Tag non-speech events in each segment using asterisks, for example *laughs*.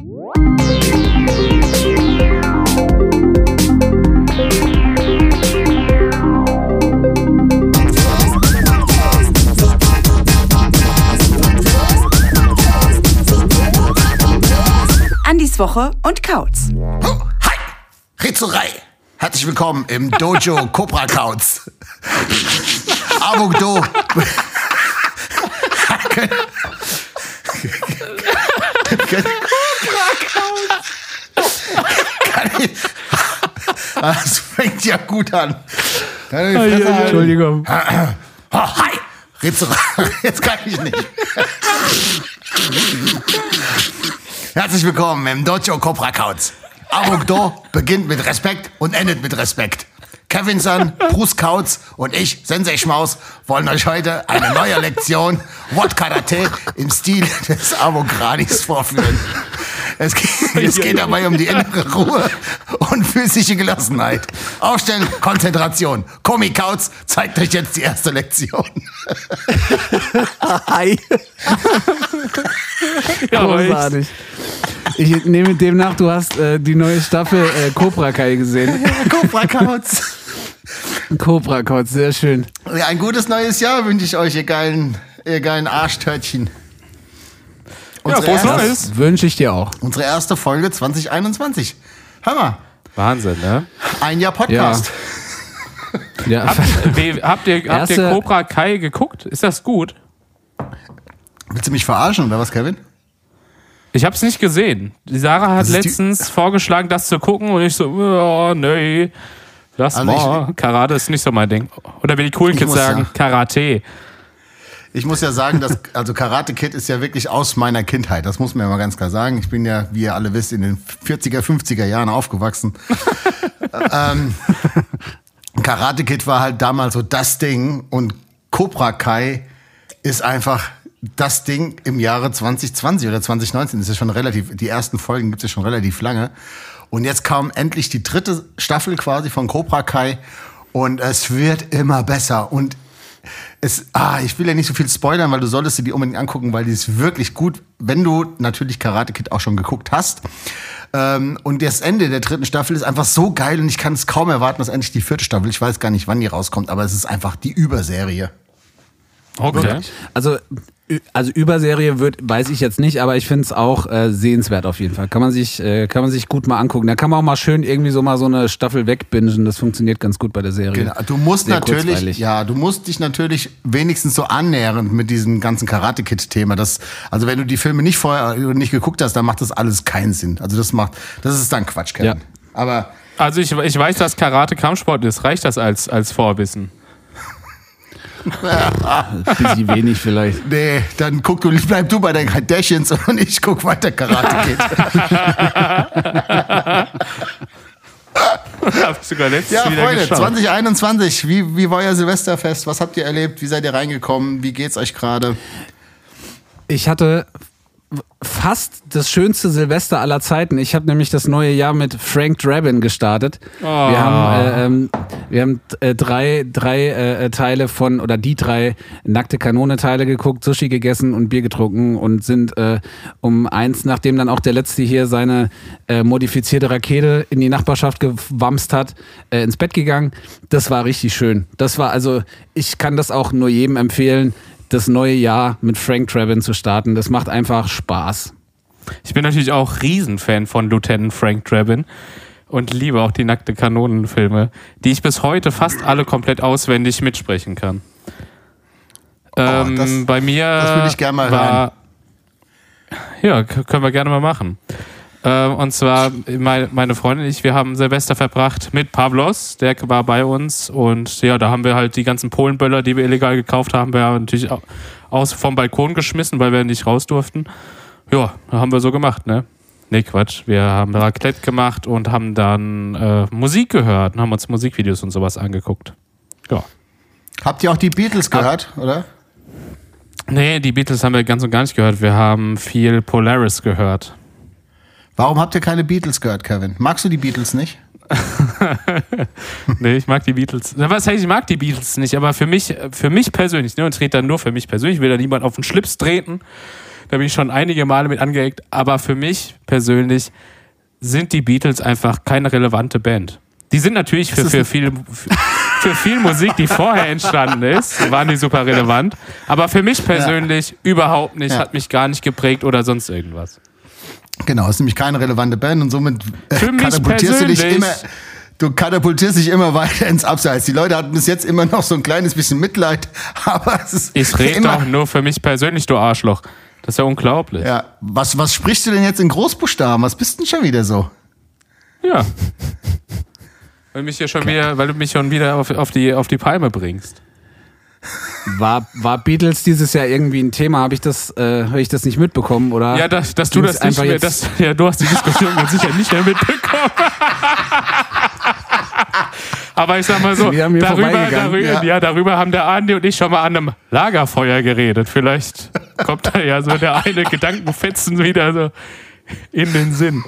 Andis Woche und Kauz. Oh, hi! Ritzerei! Herzlich willkommen im Dojo *laughs* Cobra Kauz. Abuk Do. *laughs* *laughs* Das fängt ja gut an. Ich die Fresse halten? Entschuldigung. Oh, hi! Jetzt kann ich nicht. Herzlich willkommen im Dojo Cobra Kauz. Abuk Do beginnt mit Respekt und endet mit Respekt. Kevin San, Bruce Kautz und ich, Sensei Schmaus, wollen euch heute eine neue Lektion What Karate im Stil des Avogradis vorführen. Es geht, *laughs* es geht dabei um die innere Ruhe und physische Gelassenheit. Aufstellen, Konzentration. Komi Kautz zeigt euch jetzt die erste Lektion. Hi. Ja. Großartig. Ich nehme demnach, du hast äh, die neue Staffel äh, Cobra Kai gesehen. *laughs* Cobra Kautz. Cobra Kai, sehr schön. Ein gutes neues Jahr wünsche ich euch, ihr geilen, ihr geilen Arschtörtchen. Ja, Unsere, frohes erste, Neues. Wünsche ich dir auch. unsere erste Folge 2021. Hör mal, Wahnsinn, ne? ein Jahr Podcast. Ja. Habt, wie, habt, ihr, habt ihr Cobra Kai geguckt? Ist das gut? Willst du mich verarschen oder was, Kevin? Ich hab's nicht gesehen. Die Sarah hat ist die- letztens vorgeschlagen, das zu gucken und ich so, oh, nee. Lass Also mal. Karate ist nicht so mein Ding. Oder wie die coolen Ich Kids sagen, sagen- Karate. Ich muss ja sagen, dass, *laughs* also Karate Kid ist ja wirklich aus meiner Kindheit. Das muss man ja mal ganz klar sagen. Ich bin ja, wie ihr alle wisst, in den 40er, 50er Jahren aufgewachsen. *laughs* ähm, Karate Kid war halt damals so das Ding und Cobra Kai ist einfach das Ding im Jahre 2020 oder 2019. Das ist ja schon relativ, die ersten Folgen gibt es ja schon relativ lange. Und jetzt kam endlich die dritte Staffel quasi von Cobra Kai und es wird immer besser. Und es, ah, ich will ja nicht so viel spoilern, weil du solltest dir die unbedingt angucken, weil die ist wirklich gut, wenn du natürlich Karate Kid auch schon geguckt hast. Ähm, und das Ende der dritten Staffel ist einfach so geil und ich kann es kaum erwarten, dass endlich die vierte Staffel, ich weiß gar nicht, wann die rauskommt, aber es ist einfach die Überserie. Okay. Also, ü- also Überserie wird, weiß ich jetzt nicht, aber ich finde es auch äh, sehenswert auf jeden Fall. Kann man sich, äh, kann man sich gut mal angucken. Da kann man auch mal schön irgendwie so mal so eine Staffel wegbingen. Das funktioniert ganz gut bei der Serie. Genau. Du musst Sehr natürlich, kurzweilig. ja, du musst dich natürlich wenigstens so annähernd mit diesem ganzen Karate Kid Thema. Das, also wenn du die Filme nicht vorher oder nicht geguckt hast, dann macht das alles keinen Sinn. Also das macht, das ist dann Quatsch, Kevin. Ja. Aber Also ich, ich weiß, dass Karate Kampfsport ist. Reicht das als, als Vorwissen? Bisschen wenig vielleicht. nee, dann guck du, bleib du bei den Kardashians *laughs* und ich guck weiter Karate Kid. *laughs* Hab ich sogar letztens ja, wieder Freunde, geschaut. 2021, wie, wie war euer Silvesterfest? Was habt ihr erlebt? Wie seid ihr reingekommen? Wie geht's euch gerade? Ich hatte fast das schönste Silvester aller Zeiten. Ich habe nämlich das neue Jahr mit Frank Drabin gestartet. Wir haben, äh, ähm, wir haben äh, drei, drei äh, Teile von, oder die drei nackte Kanone-Teile geguckt, Sushi gegessen und Bier getrunken und sind äh, um eins, nachdem dann auch der letzte hier seine äh, modifizierte Rakete in die Nachbarschaft gewamst hat, äh, ins Bett gegangen. Das war richtig schön. Das war also, ich kann das auch nur jedem empfehlen, das neue Jahr mit Frank Drabin zu starten. Das macht einfach Spaß. Ich bin natürlich auch Riesenfan von Lieutenant Frank Drabin und liebe auch die nackte Kanonenfilme, die ich bis heute fast alle komplett auswendig mitsprechen kann. ähm, Oh, das- bei mir das würde ich gerne mal war, Ja, k- können wir gerne mal machen. Ähm, und zwar, meine, meine Freundin und ich, wir haben Silvester verbracht mit Pavlos, der war bei uns. Und ja, da haben wir halt die ganzen Polenböller, die wir illegal gekauft haben, wir haben natürlich au- aus vom Balkon geschmissen, weil wir nicht raus durften. Ja, haben wir so gemacht, ne? Nee, Quatsch. Wir haben Raclette gemacht und haben dann äh, Musik gehört und haben uns Musikvideos und sowas angeguckt. Ja. Habt ihr auch die Beatles gehört, oder? Nee, die Beatles haben wir ganz und gar nicht gehört. Wir haben viel Polaris gehört. Warum habt ihr keine Beatles gehört, Kevin? Magst du die Beatles nicht? *laughs* Nee, ich mag die Beatles. Na, Was heißt, ich mag die Beatles nicht, aber für mich, für mich persönlich, ne, und trete dann nur für mich persönlich, ich will da niemand auf den Schlips treten. Da bin ich schon einige Male mit angeeckt. Aber für mich persönlich sind die Beatles einfach keine relevante Band. Die sind natürlich für, für, viel, für, für viel Musik, die vorher entstanden ist, waren die super relevant. Aber für mich persönlich ja. überhaupt nicht, ja. hat mich gar nicht geprägt oder sonst irgendwas. Genau, ist nämlich keine relevante Band und somit äh, katapultierst du dich immer du katapultierst dich immer weiter ins Abseits. Die Leute hatten bis jetzt immer noch so ein kleines bisschen Mitleid, *laughs* aber es ist. Ich rede doch nur für mich persönlich, du Arschloch. Das ist ja unglaublich. Ja, was, was sprichst du denn jetzt in Großbuchstaben? Was bist denn schon wieder so? Ja. weil, mich hier schon wieder, weil du mich schon wieder auf, auf, die, auf die Palme bringst. War, war Beatles dieses Jahr irgendwie ein Thema? Habe ich das, äh, habe ich das nicht mitbekommen oder? Ja, dass, dass du das nicht mehr, das, ja, du hast die Diskussion ganz sicher nicht mehr mitbekommen. *laughs* Aber ich sag mal so, darüber, darüber, ja. ja. darüber haben der Andi und ich schon mal an einem Lagerfeuer geredet. Vielleicht kommt da ja so der eine Gedankenfetzen wieder so in den Sinn.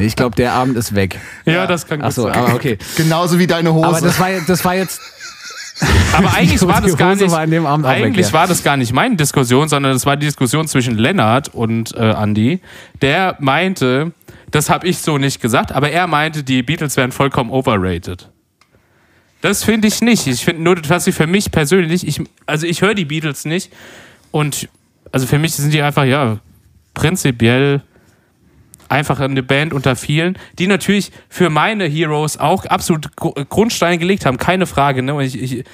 Ich glaube, der Abend ist weg. Ja, das kann gut Ach so, sein. aber okay. Genauso wie deine Hose. Aber das war, das war jetzt aber *laughs* eigentlich war das gar nicht. War eigentlich weg, war das gar nicht meine Diskussion, sondern das war die Diskussion zwischen Lennart und äh, Andy. Der meinte, das habe ich so nicht gesagt, aber er meinte, die Beatles wären vollkommen overrated. Das finde ich nicht. Ich finde nur, dass sie für mich persönlich, ich, also ich höre die Beatles nicht und also für mich sind die einfach, ja, prinzipiell einfach eine Band unter vielen, die natürlich für meine Heroes auch absolut Grundsteine gelegt haben, keine Frage. Ne? Ich, ich,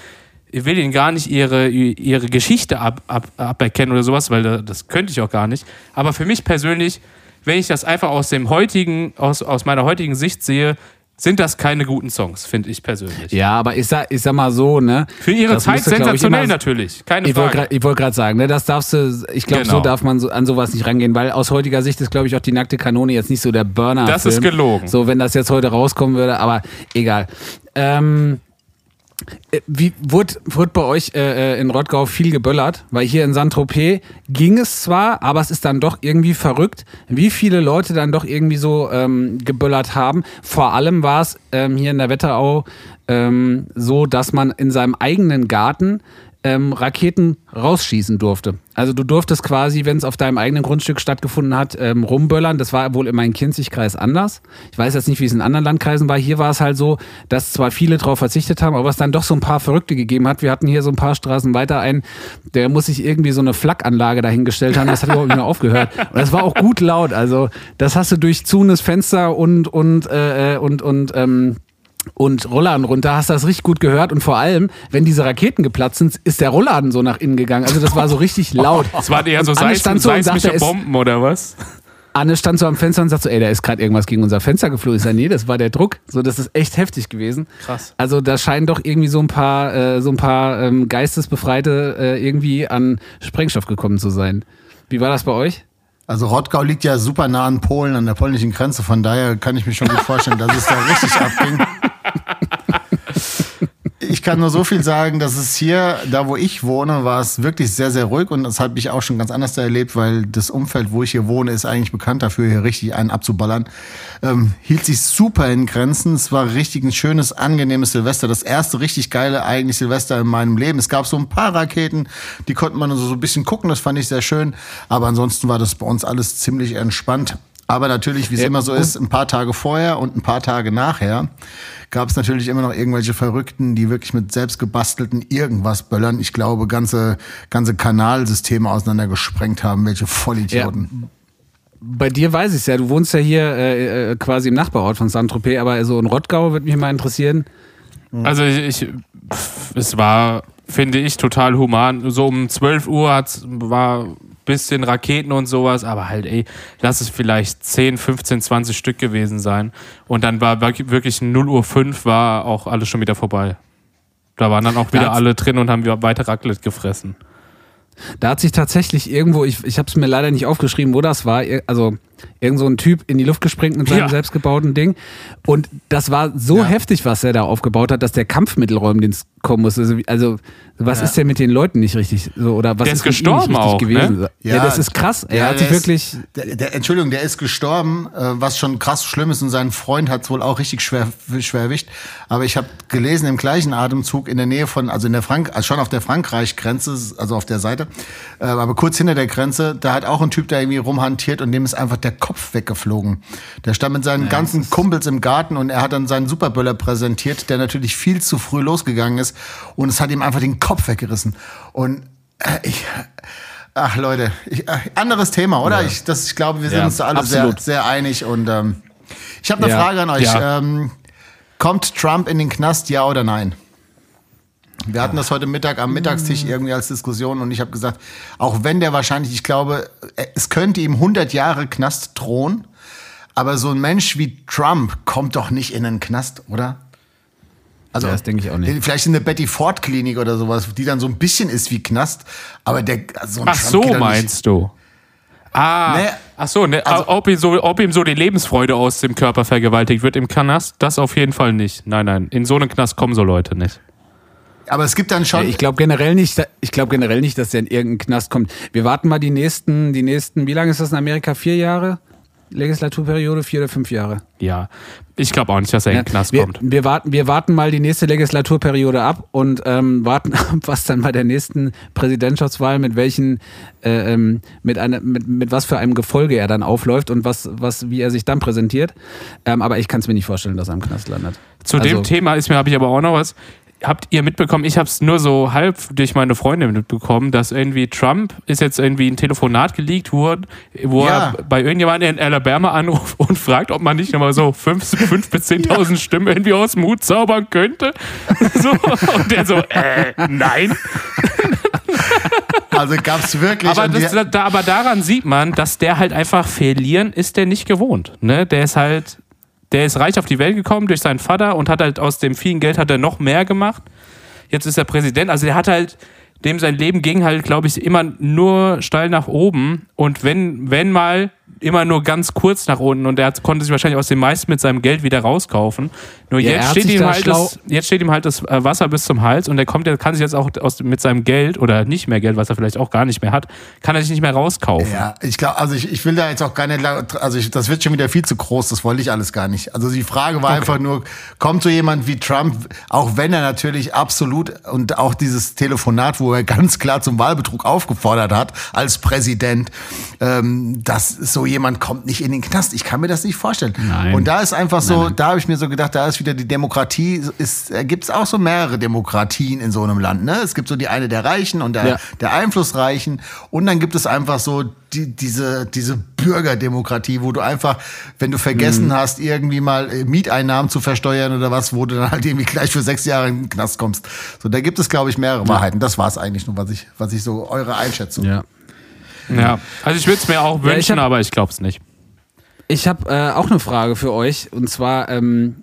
ich will ihnen gar nicht ihre, ihre Geschichte ab, ab, aberkennen oder sowas, weil das könnte ich auch gar nicht. Aber für mich persönlich, wenn ich das einfach aus dem heutigen, aus, aus meiner heutigen Sicht sehe, sind das keine guten Songs, finde ich persönlich. Ja, aber ich sag, ich sag mal so, ne? Für ihre das Zeit sensationell immer, natürlich, keine ich Frage. ich wollte gerade sagen, ne, das darfst du, ich glaube, genau. so darf man so, an sowas nicht rangehen, weil aus heutiger Sicht ist, glaube ich, auch die nackte Kanone jetzt nicht so der Burner. Das ist gelogen. So, wenn das jetzt heute rauskommen würde, aber egal. Ähm, äh, wie wurde, wurde bei euch äh, äh, in Rottgau viel geböllert? Weil hier in Saint-Tropez ging es zwar, aber es ist dann doch irgendwie verrückt, wie viele Leute dann doch irgendwie so ähm, geböllert haben. Vor allem war es ähm, hier in der Wetterau ähm, so, dass man in seinem eigenen Garten ähm, Raketen rausschießen durfte. Also du durftest quasi, wenn es auf deinem eigenen Grundstück stattgefunden hat, ähm, rumböllern. Das war wohl in meinem Kinzigkreis anders. Ich weiß jetzt nicht, wie es in anderen Landkreisen war. Hier war es halt so, dass zwar viele darauf verzichtet haben, aber es dann doch so ein paar Verrückte gegeben hat. Wir hatten hier so ein paar Straßen weiter einen, der muss sich irgendwie so eine Flakanlage dahingestellt haben. Das hat überhaupt nicht mehr *laughs* aufgehört. Und das war auch gut laut. Also das hast du durch zunes Fenster und und äh, äh und und ähm, und Rollladen runter, hast du das richtig gut gehört und vor allem, wenn diese Raketen geplatzt sind, ist der Rollladen so nach innen gegangen. Also das war so richtig *laughs* laut. Das waren eher so seismische Bomben oder was? Anne stand so am Fenster und sagt so, ey, da ist gerade irgendwas gegen unser Fenster geflogen. Ich sage, nee, das war der Druck. So, das ist echt heftig gewesen. Krass. Also da scheinen doch irgendwie so ein paar, äh, so ein paar ähm, Geistesbefreite äh, irgendwie an Sprengstoff gekommen zu sein. Wie war das bei euch? Also Rottgau liegt ja super nah an Polen, an der polnischen Grenze. Von daher kann ich mir schon gut vorstellen, dass es da richtig *laughs* abging. Ich kann nur so viel sagen, dass es hier, da wo ich wohne, war es wirklich sehr, sehr ruhig und das habe ich auch schon ganz anders erlebt, weil das Umfeld, wo ich hier wohne, ist eigentlich bekannt dafür, hier richtig einen abzuballern. Ähm, hielt sich super in Grenzen. Es war richtig ein schönes, angenehmes Silvester. Das erste richtig geile eigentlich Silvester in meinem Leben. Es gab so ein paar Raketen, die konnte man so ein bisschen gucken, das fand ich sehr schön. Aber ansonsten war das bei uns alles ziemlich entspannt. Aber natürlich, wie es ja, immer so ist, ein paar Tage vorher und ein paar Tage nachher gab es natürlich immer noch irgendwelche Verrückten, die wirklich mit selbstgebastelten irgendwas böllern. Ich glaube, ganze, ganze Kanalsysteme auseinandergesprengt haben, welche Vollidioten. Ja. Bei dir weiß ich es ja, du wohnst ja hier äh, äh, quasi im Nachbarort von Saint-Tropez, aber so in Rottgau würde mich mal interessieren. Also ich, ich es war, finde ich, total human. So um 12 Uhr war bisschen Raketen und sowas, aber halt, ey, lass es vielleicht 10, 15, 20 Stück gewesen sein. Und dann war wirklich 0 Uhr 5 war auch alles schon wieder vorbei. Da waren dann auch wieder alle drin und haben weiter Raclette gefressen. Da hat sich tatsächlich irgendwo, ich, ich habe es mir leider nicht aufgeschrieben, wo das war, also irgend so ein Typ in die Luft gesprengt mit seinem Ja. selbstgebauten Ding. Und das war so Ja. heftig, was er da aufgebaut hat, dass der Kampfmittelräumdienst kommen musste. Also, also was ist denn mit den Leuten nicht richtig so oder was Der ist ist gestorben nicht richtig auch, gewesen? ne? Ja, das ist krass. Er Ja, hat der sich ist- wirklich Der, der, Entschuldigung, der ist gestorben, äh, was schon krass schlimm ist und sein Freund hat es wohl auch richtig schwer, schwer erwischt. Aber ich habe gelesen im gleichen Atemzug in der Nähe von, also in der Frank, also schon auf der Frankreich-Grenze, also auf der Seite, äh, aber kurz hinter der Grenze, da hat auch ein Typ da irgendwie rumhantiert und dem ist einfach der Kopf weggeflogen. Der stand mit seinen ganzen Kumpels im Garten und er hat dann seinen Superböller präsentiert, der natürlich viel zu früh losgegangen ist und es hat ihm einfach den Kopf weggerissen. Und äh, ich, ach Leute, ich, äh, anderes Thema, oder? Ich, das, ich glaube, wir sind Ja, uns da alle sehr, absolut. sehr einig und ähm, ich habe eine Ja, Frage an euch. ja. Ähm, kommt Trump in den Knast, ja oder nein? Wir hatten das heute Mittag am Mittagstisch irgendwie als Diskussion und ich habe gesagt, auch wenn der wahrscheinlich, ich glaube, äh, es könnte ihm 100 Jahre Knast drohen, aber so ein Mensch wie Trump kommt doch nicht in den Knast, oder? Also, Ja, das denke ich auch nicht. Vielleicht in der Betty Ford Klinik oder sowas, die dann so ein bisschen ist wie Knast, aber der so ein Ach Trump so, meinst du? Ah, Nee, ach so, ne, also- ob, ihm so, ob ihm so die Lebensfreude aus dem Körper vergewaltigt wird im Knast, das auf jeden Fall nicht. Nein, nein, in so einen Knast kommen so Leute nicht. Aber es gibt dann schon. Ich glaube generell nicht, ich glaube generell nicht, dass der in irgendeinen Knast kommt. Wir warten mal die nächsten, die nächsten, wie lange ist das in Amerika? Vier Jahre? Legislaturperiode, vier oder fünf Jahre? Ja, ich glaube auch nicht, dass er in den Knast wir, kommt. Wir warten, wir warten mal die nächste Legislaturperiode ab und ähm, warten *laughs* ab, was dann bei der nächsten Präsidentschaftswahl mit welchen, äh, ähm, mit, einer, mit, mit was für einem Gefolge er dann aufläuft und was, was, wie er sich dann präsentiert. Ähm, aber ich kann es mir nicht vorstellen, dass er im Knast landet. Zu Also- dem Thema ist mir, habe ich aber auch noch was. Habt ihr mitbekommen, ich habe es nur so halb durch meine Freundin mitbekommen, dass irgendwie Trump ist jetzt irgendwie ein Telefonat geleakt worden, wo Ja. er bei irgendjemandem in Alabama anruft *laughs* und fragt, ob man nicht nochmal so fünf, fünf bis 10.000 Stimmen irgendwie aus dem Hut zaubern könnte. *laughs* so, und der so, äh, nein. Also gab es wirklich. Aber, das, da, aber daran sieht man, dass der halt einfach verlieren ist der nicht gewohnt. Ne? Der ist halt, der ist reich auf die Welt gekommen durch seinen Vater und hat halt aus dem vielen Geld hat er noch mehr gemacht. Jetzt ist er Präsident. Also der hat halt, dem sein Leben ging halt, glaube ich, immer nur steil nach oben. Und wenn, wenn mal immer nur ganz kurz nach unten und er hat, konnte sich wahrscheinlich aus dem meisten mit seinem Geld wieder rauskaufen. Nur Ja, jetzt, steht ihm da halt das, jetzt steht ihm halt das äh, Wasser bis zum Hals und er kommt, der kann sich jetzt auch aus, mit seinem Geld oder nicht mehr Geld, was er vielleicht auch gar nicht mehr hat, kann er sich nicht mehr rauskaufen. Ja, ich glaube, also ich, ich will da jetzt auch gar nicht, lang- also ich, das wird schon wieder viel zu groß, das wollte ich alles gar nicht. Also die Frage war einfach nur, kommt so jemand wie Trump, auch wenn er natürlich absolut und auch dieses Telefonat, wo er ganz klar zum Wahlbetrug aufgefordert hat als Präsident, ähm, dass so jemand kommt nicht in den Knast. Ich kann mir das nicht vorstellen. Nein. Und da ist einfach so, da habe ich mir so gedacht, da ist wieder die Demokratie, ist, äh, gibt es auch so mehrere Demokratien in so einem Land. Ne? Es gibt so die eine der Reichen und der, Ja. der Einflussreichen und dann gibt es einfach so die, diese, diese Bürgerdemokratie, wo du einfach, wenn du vergessen hast, irgendwie mal äh, Mieteinnahmen zu versteuern oder was, wo du dann halt irgendwie gleich für sechs Jahre in den Knast kommst. So, da gibt es, glaube ich, mehrere Wahrheiten. Das war es eigentlich nur, was ich, was ich so eure Einschätzung. Ja. Ja, also ich würde es mir auch Ja, ich wünschen, hab- aber ich glaube es nicht. Ich habe äh, auch eine Frage für euch. Und zwar ähm,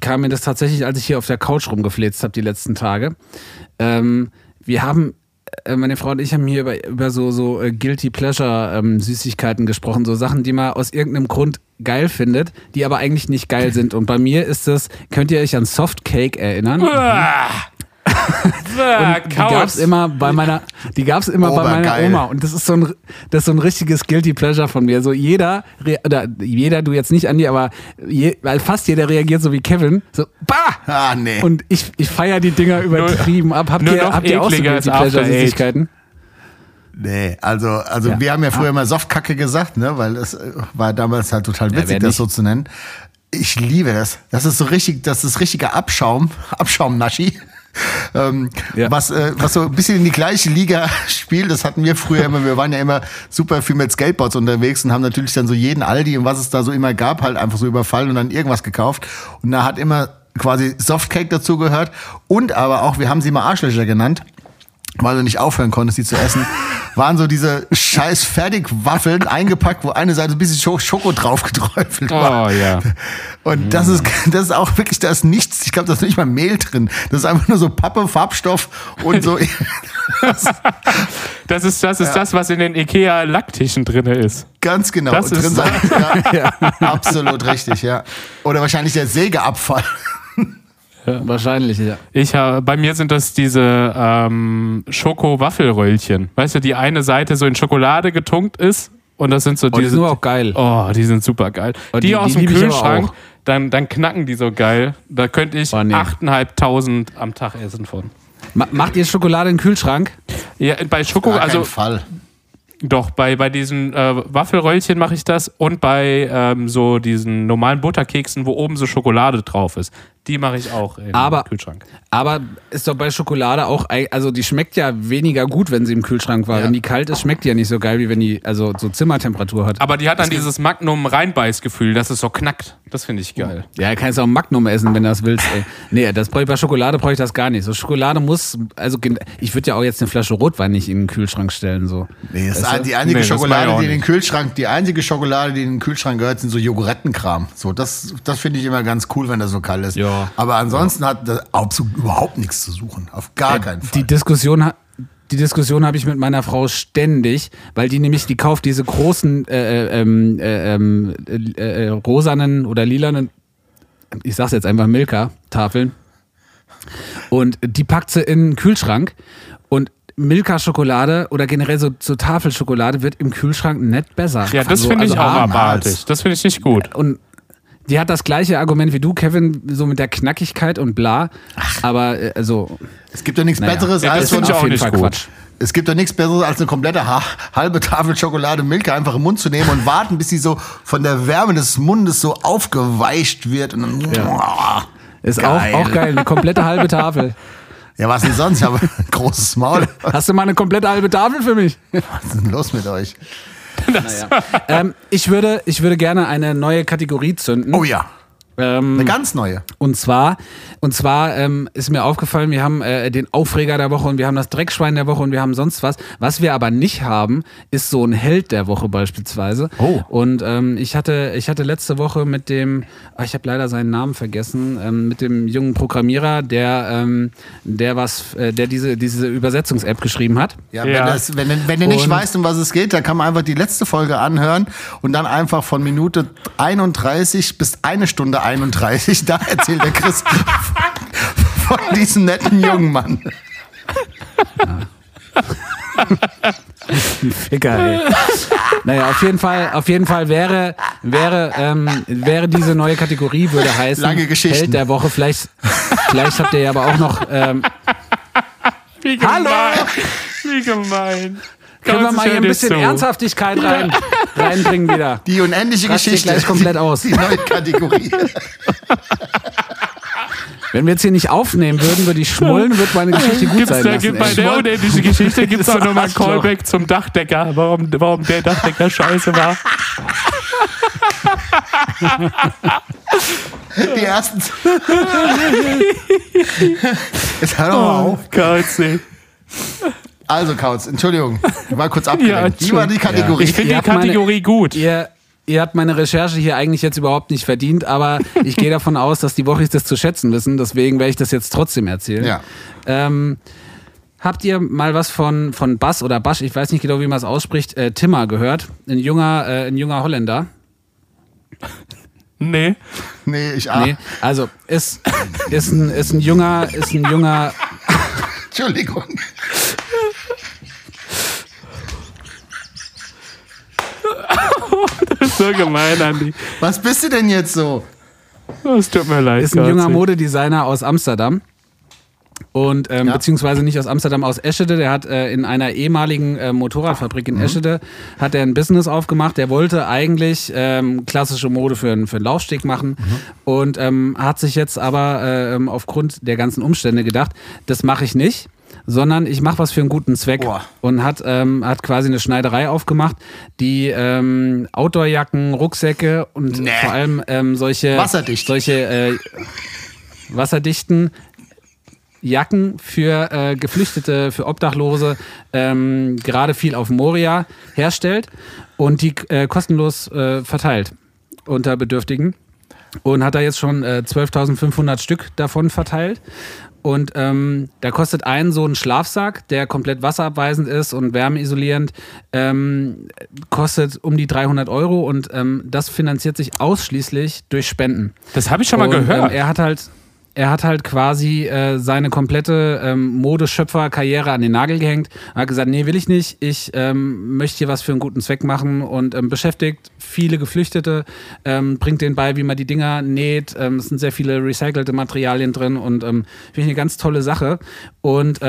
kam mir das tatsächlich, als ich hier auf der Couch rumgefläzt habe die letzten Tage. Ähm, wir haben, äh, meine Frau und ich haben hier über, über so, so äh, Guilty Pleasure ähm, Süßigkeiten gesprochen. So Sachen, die man aus irgendeinem Grund geil findet, die aber eigentlich nicht geil sind. Und bei mir ist das, könnt ihr euch an Soft Cake erinnern? *laughs* die gab's immer bei meiner, die gab's immer bei meiner Obergeil. Oma und das ist so ein, das ist so ein richtiges guilty pleasure von mir. So jeder, oder jeder, du jetzt nicht Andi, aber je, weil fast jeder reagiert so wie Kevin, so bah. Ah, nee. Und ich, ich feiere die Dinger übertrieben ab. Habt nur ihr, habt ihr auch so guilty pleasure After Eight. Süßigkeiten? Nee, also, also Ja. wir haben ja früher immer Softkacke gesagt, ne, weil das äh, war damals halt total witzig, wer das so zu nennen. Ich liebe das. Das ist so richtig, das ist richtiger Abschaum, *laughs* Abschaumnaschi. *laughs* Ähm, Ja. was, äh, was so ein bisschen in die gleiche Liga *laughs* spielt, das hatten wir früher immer, wir waren ja immer super viel mit Skateboards unterwegs und haben natürlich dann so jeden Aldi und was es da so immer gab, halt einfach so überfallen und dann irgendwas gekauft. Und da hat immer quasi Softcake dazu gehört und aber auch, wir haben sie mal Arschlöcher genannt, weil du nicht aufhören konntest, die zu essen, *laughs* waren so diese scheiß Fertigwaffeln eingepackt, wo eine Seite ein bisschen Scho- Schoko drauf geträufelt war. Oh ja. Und das ist, *laughs* das ist auch wirklich, da ist nichts, ich glaube, da ist nicht mal Mehl drin. Das ist einfach nur so Pappe, Farbstoff und so. *laughs* Das ist das, ist das was in den Ikea-Lacktischen drin ist. Ganz genau. Das ist drin sein. Ja, Absolut richtig, ja. Oder wahrscheinlich der Sägeabfall. Wahrscheinlich, ja. Ich hab, bei mir sind das diese ähm, Schoko-Waffelröllchen. Weißt du, die eine Seite so in Schokolade getunkt ist und das sind so Oh, die diese. sind aber auch geil. Oh, die sind super geil. Oh, die, die- aus die dem Kühlschrank, dann, dann knacken die so geil. Da könnte ich Oh, nee. 8.500 am Tag essen von. Ma macht ihr Schokolade in den Kühlschrank? Ja, bei Schoko, Gar also Fall. doch, bei, bei diesen äh, Waffelröllchen mache ich das und bei ähm, so diesen normalen Butterkeksen, wo oben so Schokolade drauf ist. Die mache ich auch im Aber- Kühlschrank. Aber ist doch bei Schokolade auch, also die schmeckt ja weniger gut, wenn sie im Kühlschrank war. Ja. Wenn die kalt ist, schmeckt die ja nicht so geil, wie wenn die also so Zimmertemperatur hat. Aber die hat dann dieses Magnum-Reinbeißgefühl, dass es so knackt. Das finde ich geil. Ja, kannst auch Magnum essen, wenn du das willst. Ey. Nee, das brauch ich, bei Schokolade brauche ich das gar nicht. So Schokolade muss, also ich würde ja auch jetzt eine Flasche Rotwein nicht in den Kühlschrank stellen. So. Nee, das ist Weißt du? die einzige Nee, das Schokolade, die in den. Kühlschrank, die einzige Schokolade, die in den Kühlschrank gehört, sind so Joghurttenkram. So, das, das finde ich immer ganz cool, wenn das so kalt ist. Ja. Aber ansonsten hat das absolut überhaupt nichts zu suchen. Auf gar keinen Fall. Die Diskussion ha- die Diskussion habe ich mit meiner Frau ständig, weil die nämlich, die kauft diese großen äh, äh, ähm, äh, ähm, äh, äh, rosanen oder lilanen, ich sag's jetzt einfach Milka-Tafeln. Und die packt sie in den Kühlschrank und Milka-Schokolade oder generell so, so Tafelschokolade wird im Kühlschrank nicht besser. Ja, das So, finde ich also auch abermals. abartig. Das finde ich nicht gut. und die hat das gleiche Argument wie du, Kevin, so mit der Knackigkeit und bla. Aber äh, also, es gibt ja nichts naja. Besseres Ja, als so ein, auch nicht gut. es gibt ja nichts Besseres als eine komplette ha halbe Tafel Schokolade Milka einfach im Mund zu nehmen und warten, bis sie so von der Wärme des Mundes so aufgeweicht wird. Und dann, ja. Ist Geil. Auch, auch geil, eine komplette halbe Tafel. *laughs* ja, was denn sonst? Ich habe ein großes Maul. Hast du mal eine komplette halbe Tafel für mich? Was ist denn los mit euch? *laughs* ähm, ich, würde, ich würde gerne eine neue Kategorie zünden. Oh ja, ähm, eine ganz neue. und zwar, und zwar ähm, ist mir aufgefallen, wir haben äh, den Aufreger der Woche und wir haben das Dreckschwein der Woche und wir haben sonst was. Was wir aber nicht haben, ist so ein Held der Woche beispielsweise. Oh. Und ähm, ich hatte, ich hatte letzte Woche mit dem, ah, ich habe leider seinen Namen vergessen, ähm, mit dem jungen Programmierer, der, ähm, der was, äh, der diese, diese Übersetzungs-App geschrieben hat. Ja, Ja. Wenn, das, wenn, wenn du nicht Und- weißt, um was es geht, dann kann man einfach die letzte Folge anhören und dann einfach von Minute 31 bis eine Stunde 31, da erzählt der Chris von diesem netten jungen Mann. Ficker, ey. naja, auf jeden Fall, auf jeden Fall wäre, wäre, ähm, wäre diese neue Kategorie, würde heißen, Lange Geschichten. Held der Woche. Vielleicht, vielleicht habt ihr ja aber auch noch, ähm, Wie Hallo! Wie gemein. Können wir mal hier ein bisschen zu. Ernsthaftigkeit rein, reinbringen wieder. *laughs* Die unendliche Rast Geschichte. gleich komplett aus. Die neue Kategorie. Wenn wir jetzt hier nicht aufnehmen würden, würde ich schmollen, würde meine Geschichte gut Gibt's sein da, lassen. gibt bei der unendlichen Geschichte gibt es auch nochmal ein. *laughs* Callback zum Dachdecker, warum, warum der Dachdecker scheiße war. *laughs* Die ersten. Jetzt hör doch mal auf. Kauz, ey. Also, Kautz, Entschuldigung. Ich war kurz *laughs* Ja, abgelenkt. Wie war die Kategorie? Ich finde die habt meine- Kategorie gut. Ihr, ihr habt meine Recherche hier eigentlich jetzt überhaupt nicht verdient, aber *laughs* ich gehe davon aus, dass die Wochis das zu schätzen wissen. Deswegen werde ich das jetzt trotzdem erzählen. Ja. Ähm, habt ihr mal was von, von Bass oder Basch, ich weiß nicht genau, wie man es ausspricht, äh, Timmer gehört? Ein junger, äh, ein junger Holländer. *laughs* Nee. Nee, ich ah, Nee, also ist, ist, ein, ist ein junger, ist ein junger, Entschuldigung. *laughs* Das ist so gemein, Andi. Was bist du denn jetzt so? Es tut mir leid. ist ein junger. Modedesigner aus Amsterdam. Und ähm, Ja. beziehungsweise nicht aus Amsterdam, aus Eschede. Der hat äh, in einer ehemaligen äh, Motorradfabrik in Eschede hat er ein Business aufgemacht. Der wollte eigentlich ähm, klassische Mode für, einen- für einen Laufsteg machen und ähm, hat sich jetzt aber äh, ähm, aufgrund der ganzen Umstände gedacht, das mache ich nicht. Sondern ich mache was für einen guten Zweck Boah. und hat, ähm, hat quasi eine Schneiderei aufgemacht, die ähm, Outdoorjacken, Rucksäcke und Nee. vor allem ähm, solche Wasserdicht. solche äh, wasserdichten Jacken für äh, Geflüchtete, für Obdachlose, ähm, gerade viel auf Moria herstellt und die äh, kostenlos äh, verteilt unter Bedürftigen. Und hat da jetzt schon äh, 12.500 Stück davon verteilt. Und ähm, da kostet ein so ein Schlafsack, der komplett wasserabweisend ist und wärmeisolierend, ähm, kostet um die 300 Euro und ähm, das finanziert sich ausschließlich durch Spenden. Das habe ich schon mal und, gehört. Ähm, er hat halt er hat halt quasi äh, seine komplette ähm, Modeschöpfer-Karriere an den Nagel gehängt. Er hat gesagt, nee, will ich nicht. Ich ähm, möchte hier was für einen guten Zweck machen und ähm, beschäftigt viele Geflüchtete, ähm, bringt denen bei, wie man die Dinger näht. Ähm, es sind sehr viele recycelte Materialien drin und ähm, finde ich eine ganz tolle Sache. Und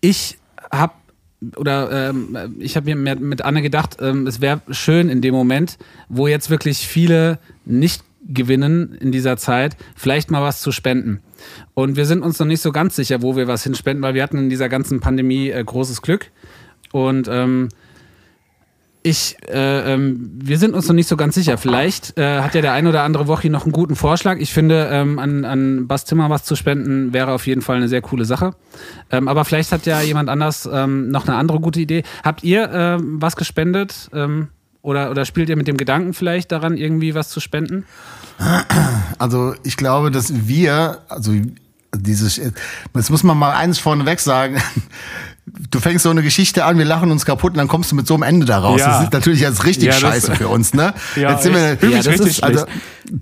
ich habe oder ich habe mir mit Anne gedacht, es wäre schön in dem Moment, wo jetzt wirklich viele nicht gewinnen in dieser Zeit, vielleicht mal was zu spenden. Und wir sind uns noch nicht so ganz sicher, wo wir was hinspenden, weil wir hatten in dieser ganzen Pandemie äh, großes Glück. Und ähm, ich, äh, ähm, wir sind uns noch nicht so ganz sicher. Vielleicht äh, hat ja der ein oder andere Woche noch einen guten Vorschlag. Ich finde, ähm, an, an Bas Zimmer was zu spenden wäre auf jeden Fall eine sehr coole Sache. Ähm, aber vielleicht hat ja jemand anders ähm, noch eine andere gute Idee. Habt ihr äh, was gespendet? Ähm, oder, oder spielt ihr mit dem Gedanken vielleicht daran, irgendwie was zu spenden? Also ich glaube, dass wir, also dieses, jetzt muss man mal eins vorneweg sagen. Du fängst so eine Geschichte an, wir lachen uns kaputt und dann kommst du mit so einem Ende daraus. Ja. Das ist natürlich jetzt richtig Ja, das- scheiße für uns, ne? *laughs* Ja, jetzt sind wir, Ja, das richtig ist- also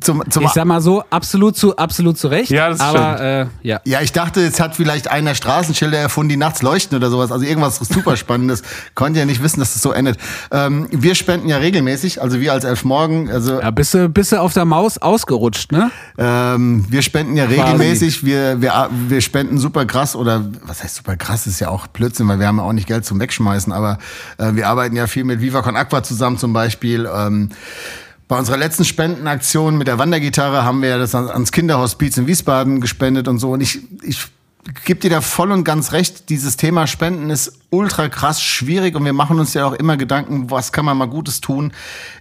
zum, zum Ich sag mal so, absolut zu, absolut zu Recht. Ja, das aber äh, ja. Ja, ich dachte, jetzt hat vielleicht einer Straßenschilder erfunden, die nachts leuchten oder sowas. Also irgendwas super Spannendes. *laughs* Konnte ja nicht wissen, dass es so endet. Ähm, wir spenden ja regelmäßig, also wir als Elfmorgen, also Ja, bist du, bist du auf der Maus ausgerutscht, ne? ähm, wir spenden ja Quasi. regelmäßig. Wir, wir, wir spenden super krass oder was heißt super krass, ist ja auch Blödsinn, weil wir haben ja auch nicht Geld zum Wegschmeißen, aber äh, wir arbeiten ja viel mit Viva Con Aqua zusammen zum Beispiel. Ähm, bei unserer letzten Spendenaktion mit der Wandergitarre haben wir das an- ans Kinderhospiz in Wiesbaden gespendet und so. Und ich, ich gebe dir da voll und ganz recht, dieses Thema Spenden ist ultra krass schwierig und wir machen uns ja auch immer Gedanken, was kann man mal Gutes tun.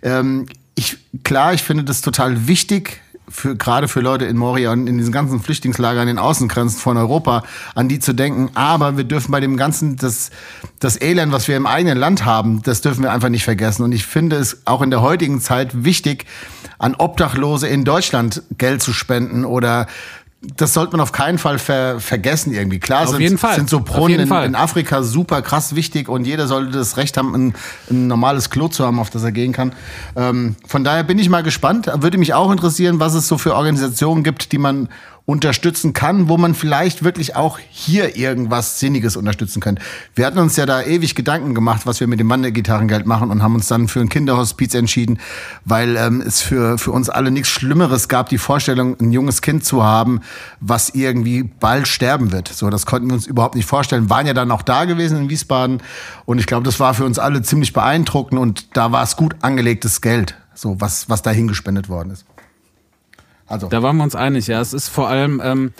Ähm, ich, klar, ich finde das total wichtig, für, gerade für Leute in Moria und in diesen ganzen Flüchtlingslagern in den Außengrenzen von Europa, an die zu denken. Aber wir dürfen bei dem Ganzen das, das Elend, was wir im eigenen Land haben, das dürfen wir einfach nicht vergessen. Und ich finde es auch in der heutigen Zeit wichtig, an Obdachlose in Deutschland Geld zu spenden oder das sollte man auf keinen Fall ver vergessen irgendwie. Klar Auf sind, jeden Fall. sind so Brunnen in, in Afrika super krass wichtig und jeder sollte das Recht haben, ein, ein normales Klo zu haben, auf das er gehen kann. Ähm, von daher bin ich mal gespannt. Würde mich auch interessieren, was es so für Organisationen gibt, die man unterstützen kann, wo man vielleicht wirklich auch hier irgendwas Sinniges unterstützen könnte. Wir hatten uns ja da ewig Gedanken gemacht, was wir mit dem Wandergitarrengeld machen und haben uns dann für ein Kinderhospiz entschieden, weil ähm, es für, für uns alle nichts Schlimmeres gab, die Vorstellung, ein junges Kind zu haben, was irgendwie bald sterben wird. So, das konnten wir uns überhaupt nicht vorstellen. Waren ja dann auch da gewesen in Wiesbaden und ich glaube, das war für uns alle ziemlich beeindruckend und da war es gut angelegtes Geld, so was, was dahin gespendet worden ist. Also. Da waren wir uns einig, ja. Es ist vor allem, ähm,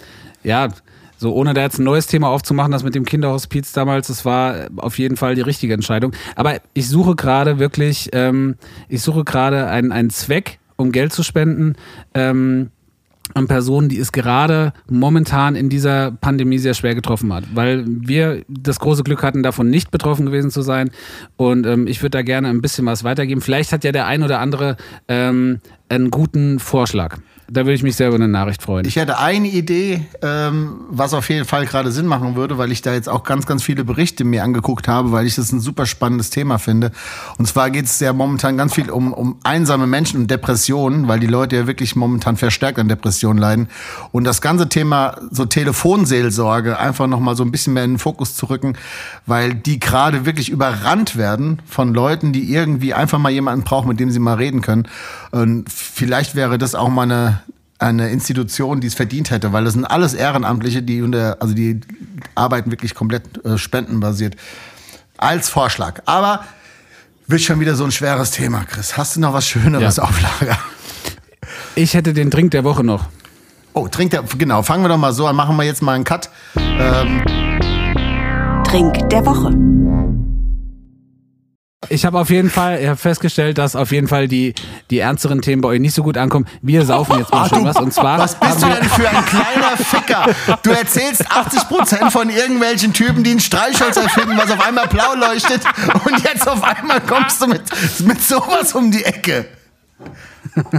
ja, so ohne da jetzt ein neues Thema aufzumachen, das mit dem Kinderhospiz damals, das war äh, auf jeden Fall die richtige Entscheidung. Aber ich suche gerade wirklich, ähm, ich suche gerade einen, einen Zweck, um Geld zu spenden. Ähm, an Personen, die es gerade momentan in dieser Pandemie sehr schwer getroffen hat, weil wir das große Glück hatten, davon nicht betroffen gewesen zu sein. Und ähm, ich würde da gerne ein bisschen was weitergeben. Vielleicht hat ja der ein oder andere ähm, einen guten Vorschlag. Da würde ich mich sehr über eine Nachricht freuen. Ich hätte eine Idee, ähm, was auf jeden Fall gerade Sinn machen würde, weil ich da jetzt auch ganz, ganz viele Berichte mir angeguckt habe, weil ich das ein super spannendes Thema finde. Und zwar geht es ja momentan ganz viel um, um einsame Menschen und Depressionen, weil die Leute ja wirklich momentan verstärkt an Depressionen leiden. Und das ganze Thema so Telefonseelsorge einfach nochmal so ein bisschen mehr in den Fokus zu rücken, weil die gerade wirklich überrannt werden von Leuten, die irgendwie einfach mal jemanden brauchen, mit dem sie mal reden können. Und vielleicht wäre das auch mal eine, eine Institution, die es verdient hätte, weil das sind alles Ehrenamtliche, die unter, also die arbeiten wirklich komplett äh, spendenbasiert. Als Vorschlag. Aber wird schon wieder so ein schweres Thema, Chris. Hast du noch was Schöneres Ja. auf Lager? Ich hätte den Drink der Woche noch. Oh, trinkt der, genau, fangen wir doch mal so an, machen wir jetzt mal einen Cut. Ähm, Trink der Woche. Ich habe auf jeden Fall ich hab festgestellt, dass auf jeden Fall die, die ernsteren Themen bei euch nicht so gut ankommen. Wir saufen jetzt mal schon was. Und zwar was bist du denn für ein kleiner Ficker? Du erzählst 80% von irgendwelchen Typen, die ein Streichholz erfinden, was auf einmal blau leuchtet und jetzt auf einmal kommst du mit, mit sowas um die Ecke.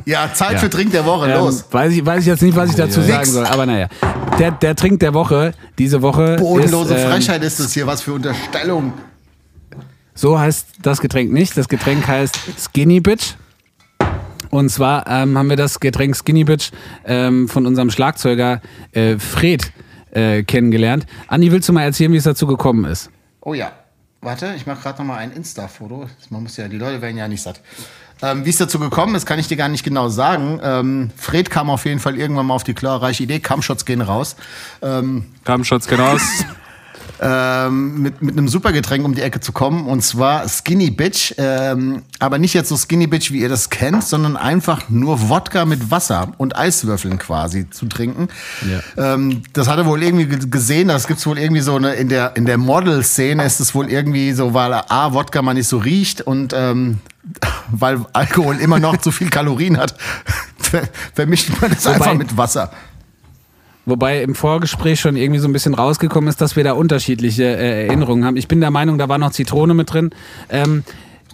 Ja, Zeit Ja. für Trink der Woche, Ähm, los. weiß, ich, weiß ich jetzt nicht, was ich dazu Nix. sagen soll, aber naja. Der, der Trink der Woche, diese Woche. Bodenlose ist, ähm, Frechheit ist das hier, was für Unterstellung. So heißt das Getränk nicht. Das Getränk heißt Skinny Bitch. Und zwar ähm, haben wir das Getränk Skinny Bitch ähm, von unserem Schlagzeuger äh, Fred äh, kennengelernt. Andi, willst du mal erzählen, wie es dazu gekommen ist? Oh ja. Warte, ich mache gerade noch mal ein Insta-Foto. Man muss ja, die Leute werden ja nicht satt. Ähm, wie es dazu gekommen ist, kann ich dir gar nicht genau sagen. Ähm, Fred kam auf jeden Fall irgendwann mal auf die glorreiche Idee, Kampfshots gehen raus. Ähm, Kam schon genau. *laughs* ähm, mit, mit einem Supergetränk um die Ecke zu kommen. Und zwar Skinny Bitch. Ähm, aber nicht jetzt so Skinny Bitch, wie ihr das kennt, sondern einfach nur Wodka mit Wasser und Eiswürfeln quasi zu trinken. Ähm, das hat er wohl irgendwie ge- gesehen. Das gibt's wohl irgendwie so eine, in der, in der Model-Szene ist es wohl irgendwie so, weil A, Wodka man nicht so riecht und ähm, *laughs* weil Alkohol immer noch zu viel Kalorien hat, *laughs* ver- vermischt man das Wobei- einfach mit Wasser. Wobei im Vorgespräch schon irgendwie so ein bisschen rausgekommen ist, dass wir da unterschiedliche äh, Erinnerungen haben. Ich bin der Meinung, da war noch Zitrone mit drin. Ähm,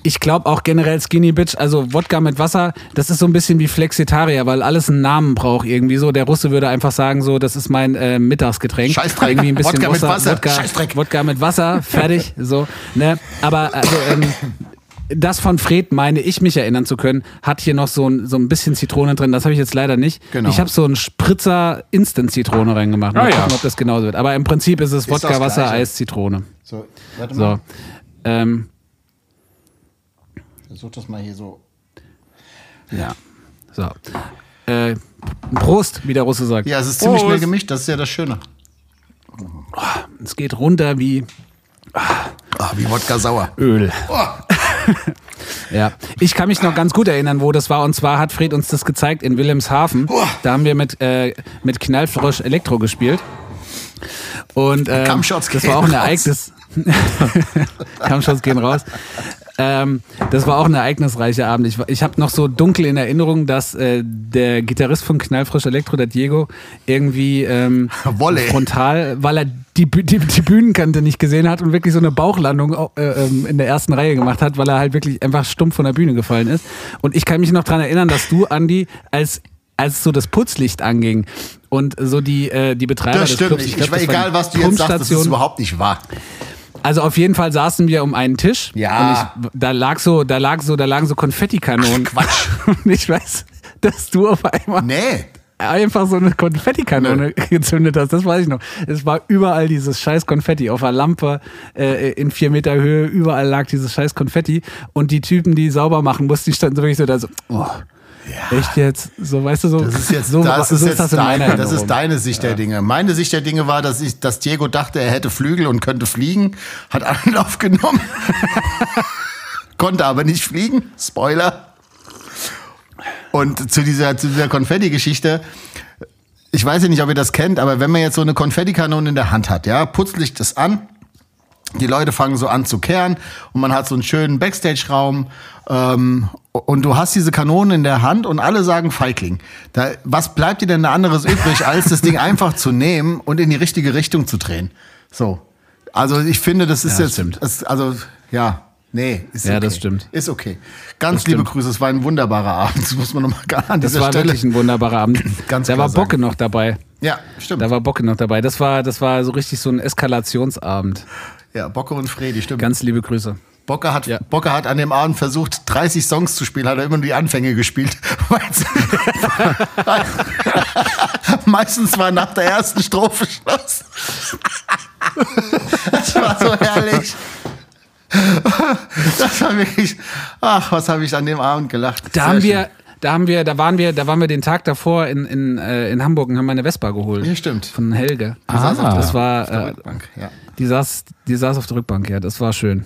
ich glaube auch generell Skinny Bitch, also Wodka mit Wasser, das ist so ein bisschen wie Flexitarier, weil alles einen Namen braucht irgendwie so. Der Russe würde einfach sagen so, das ist mein äh, Mittagsgetränk. Scheißdreck. Irgendwie ein bisschen Wodka mit Wasser. Wodka, Scheißdreck. Wodka mit Wasser, fertig, so. Ne? Aber also, ähm, das von Fred, meine ich mich erinnern zu können, hat hier noch so ein, so ein bisschen Zitrone drin. Das habe ich jetzt leider nicht. Genau. Ich habe so einen Spritzer Instant-Zitrone reingemacht. Mal Ah, ja. gucken, ob das genauso wird. Aber im Prinzip ist es Ist Wodka, Wasser, Gleiche. Eis, Zitrone. So, warte mal. So. Ähm, Versuch das mal hier so. ja. So. Äh, Prost, wie der Russe sagt. Ja, es ist ziemlich Prost. schnell gemischt, das ist ja das Schöne. Es geht runter wie Ah, wie Wodka sauer. Öl. Oh, *laughs* Ja, ich kann mich noch ganz gut erinnern, wo das war. Und zwar hat Fred uns das gezeigt in Wilhelmshaven. Da haben wir mit, äh, mit Knallfrosch Elektro gespielt. Und ähm, Kampfshots das war auch ein. Ereignis. *laughs* Kampfshots gehen raus. Ähm, das war auch ein ereignisreicher Abend. Ich, ich habe noch so dunkel in Erinnerung, dass äh, der Gitarrist von Knallfrisch Elektro, der Diego, irgendwie ähm, *laughs* Wolle. frontal, weil er die, die, die Bühnenkante nicht gesehen hat und wirklich so eine Bauchlandung äh, ähm, in der ersten Reihe gemacht hat, weil er halt wirklich einfach stumpf von der Bühne gefallen ist. Und ich kann mich noch dran erinnern, dass du, Andi, als als so das Putzlicht anging und so die, äh, die Betreiber das des stimmt Clubs, glaub, Ich, war das war egal, was du jetzt sagst, das ist überhaupt nicht wahr. Also auf jeden Fall saßen wir um einen Tisch. Ja. Und ich, da lag so, da lag so, da lagen so Konfettikanonen. Ach, Quatsch. *laughs* Und ich weiß, dass du auf einmal Nee. einfach so eine Konfettikanone gezündet hast. Das weiß ich noch. Es war überall dieses scheiß Konfetti auf der Lampe äh, in vier Meter Höhe. Überall lag dieses scheiß Konfetti. Und die Typen, die sauber machen mussten, die standen so wirklich so da so. Oh, Echt jetzt? So, weißt du, so. Das ist jetzt, so, das so ist jetzt in meiner deine, das ist deine Sicht der Dinge. Meine Sicht der Dinge war, dass ich, dass Diego dachte, er hätte Flügel und könnte fliegen, hat Anlauf *laughs* genommen, konnte aber nicht fliegen. Spoiler. Und zu dieser, zu dieser Konfetti-Geschichte, ich weiß ja nicht, ob ihr das kennt, aber wenn man jetzt so eine Konfettikanone in der Hand hat, ja, Putzlicht ist an, die Leute fangen so an zu kehren und man hat so einen schönen Backstage-Raum ähm, und du hast diese Kanone in der Hand und alle sagen Feigling. Da, was bleibt dir denn da anderes übrig, als das Ding einfach zu nehmen und in die richtige Richtung zu drehen? So. Also ich finde, das ist Ja, jetzt, stimmt. Das, also ja, nee, ist Ja, okay. das stimmt. Ist okay. Ganz liebe Grüße, es war ein wunderbarer Abend, das muss man nochmal an Das dieser war Stelle. wirklich ein wunderbarer Abend. Ganz da war Bocke noch dabei. ja, stimmt. Da war Bocke noch dabei. Das war, das war so richtig so ein Eskalationsabend. Ja, Bocke und Fredi, stimmt. Ganz liebe Grüße. Bocker hat, Ja. Bocker hat an dem Abend versucht, 30 Songs zu spielen, hat er immer nur die Anfänge gespielt. *laughs* *laughs* Meistens war nach der ersten Strophe Schluss. *laughs* Das war so herrlich. Das war wirklich, ach, was habe ich an dem Abend gelacht. Da Sehr haben schön. wir, da haben wir, da waren wir, da waren wir den Tag davor in, in, äh, in Hamburg und haben eine Vespa geholt. Ja, stimmt. Von Helge. Der- das war, äh, ja. Die saß, die saß auf der Rückbank, ja, das war schön.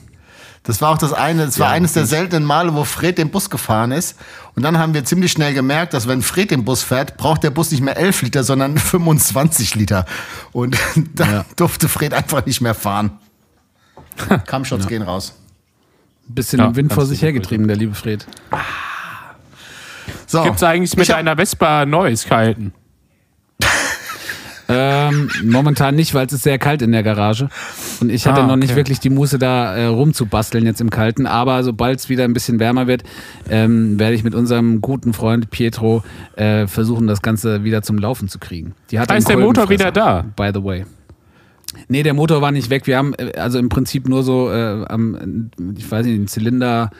Das war auch das eine, das war eines der seltenen Male, wo Fred den Bus gefahren ist. Und dann haben wir ziemlich schnell gemerkt, dass wenn Fred den Bus fährt, braucht der Bus nicht mehr 11 Liter, sondern *laughs* 25 Liter. Und *laughs* da Ja. durfte Fred einfach nicht mehr fahren. Kampfshots gehen raus. Ein bisschen Ja, im Wind vor sich hergetrieben, der liebe Fred. So. Gibt es eigentlich mit Ich einer Vespa Neuigkeiten? Ähm, momentan nicht, weil es ist sehr kalt in der Garage. Und ich hatte Ah, noch nicht okay. wirklich die Muße, da äh, rumzubasteln jetzt im Kalten. Aber sobald es wieder ein bisschen wärmer wird, ähm, werde ich mit unserem guten Freund Pietro äh, versuchen, das Ganze wieder zum Laufen zu kriegen. Die hat Da ist der Motor wieder da. By the way. Nee, der Motor war nicht weg. Wir haben äh, also im Prinzip nur so äh, am, ich weiß nicht, den Zylinder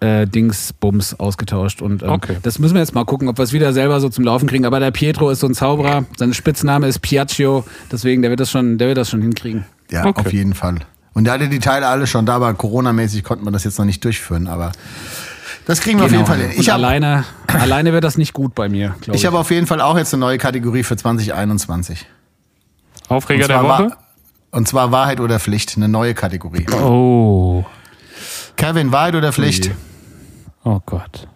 äh, Dingsbums ausgetauscht. Und ähm, Okay. das müssen wir jetzt mal gucken, ob wir es wieder selber so zum Laufen kriegen. Aber der Pietro ist so ein Zauberer. Sein Spitzname ist Piaccio. Deswegen, der wird das schon, der wird das schon hinkriegen. Ja, Okay. auf jeden Fall. Und der hatte die Teile alle schon da, aber Corona-mäßig konnten wir das jetzt noch nicht durchführen. Aber das kriegen wir auf jeden Fall hin. Ich habe alleine, alleine wird das nicht gut bei mir, ich. ich hab auf jeden Fall auch jetzt eine neue Kategorie für 2021. Aufreger der Woche? Wahr- und zwar Wahrheit oder Pflicht, eine neue Kategorie. Oh. Kevin, Wahrheit oder Pflicht? Oh Gott.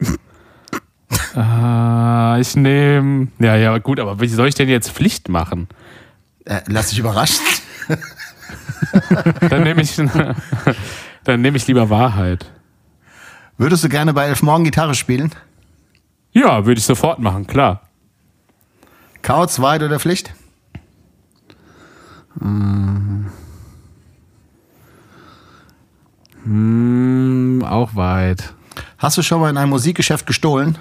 *laughs* ah, ich nehme. Ja, ja, gut, aber wie soll ich denn jetzt Pflicht machen? Äh, lass dich überraschen. Dann nehme ich, *laughs* dann nehme ich lieber Wahrheit. Würdest du gerne bei Elf Morgen Gitarre spielen? Ja, würde ich sofort machen, klar. Kauz, Wahrheit oder Pflicht? Hm, auch weit. Hast du schon mal in einem Musikgeschäft gestohlen?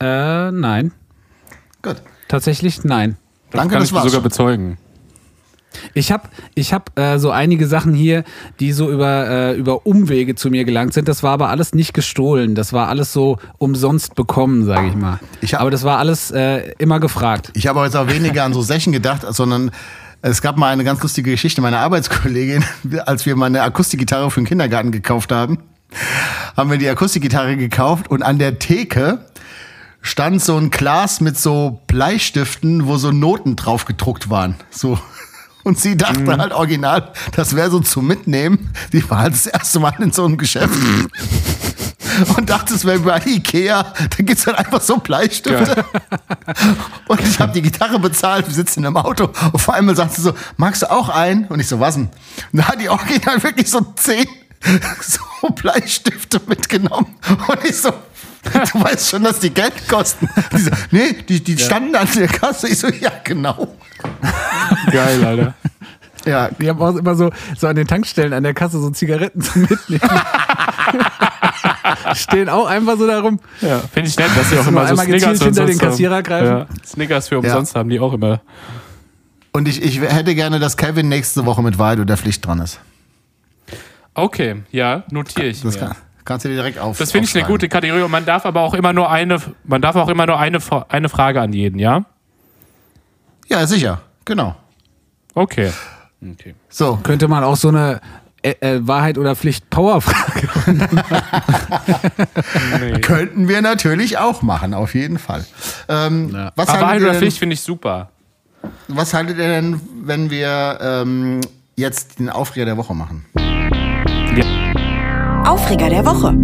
Äh, nein. Gut. Tatsächlich nein. Danke, Kann das ich war's. sogar bezeugen. Ich habe ich hab, äh, so einige Sachen hier, die so über, äh, über Umwege zu mir gelangt sind. Das war aber alles nicht gestohlen. Das war alles so umsonst bekommen, sage ich mal. Ich hab- aber das war alles äh, immer gefragt. Ich habe jetzt auch weniger an so Sächen gedacht, sondern es gab mal eine ganz lustige Geschichte meiner Arbeitskollegin, *laughs* als wir mal eine Akustikgitarre für den Kindergarten gekauft haben, haben wir die Akustikgitarre gekauft und an der Theke stand so ein Glas mit so Bleistiften, wo so Noten drauf gedruckt waren. So. Und sie dachte halt original, das wäre so zum Mitnehmen. Die war halt das erste Mal in so einem Geschäft. *laughs* Und dachte, es wäre bei Ikea. Da gibt's halt einfach so Bleistifte. *laughs* Und ich habe die Gitarre bezahlt, wir sitzen im Auto. Und vor einmal sagt sie so, magst du auch einen? Und ich so, was denn? Und da hat die original wirklich so zehn *laughs* so Bleistifte mitgenommen. Und ich so, *laughs* du weißt schon, dass die Geld kosten. Die so, nee, die, die standen an der Kasse. Ich so, ja, genau. Geil, Alter. Ja, Die haben auch immer so, so an den Tankstellen an der Kasse so Zigaretten zum Mitnehmen. *laughs* Stehen auch einfach so da rum. Ja, finde ich nett, dass sie auch immer so Snickers hinter den haben. Kassierer greifen. Ja, Snickers für umsonst haben die auch immer. und ich, ich hätte gerne, dass Kevin nächste Woche mit Wahrheit oder Pflicht dran ist. Okay, ja, notiere ich Das mir. kann, kannst du dir direkt auf. Das finde ich eine gute Kategorie und man darf aber auch immer nur eine, man darf auch immer nur eine, eine Frage an jeden, ja? Ja, sicher. Genau. Okay. Okay. So, Könnte man auch so eine äh, äh, Wahrheit oder Pflicht Powerfrage. *laughs* Nee. könnten wir natürlich auch machen, auf jeden Fall. Ähm, Ja. was, Wahrheit oder denn, Pflicht finde ich super. was haltet ihr denn, wenn wir ähm, jetzt den Aufreger der Woche machen? Aufreger der Woche.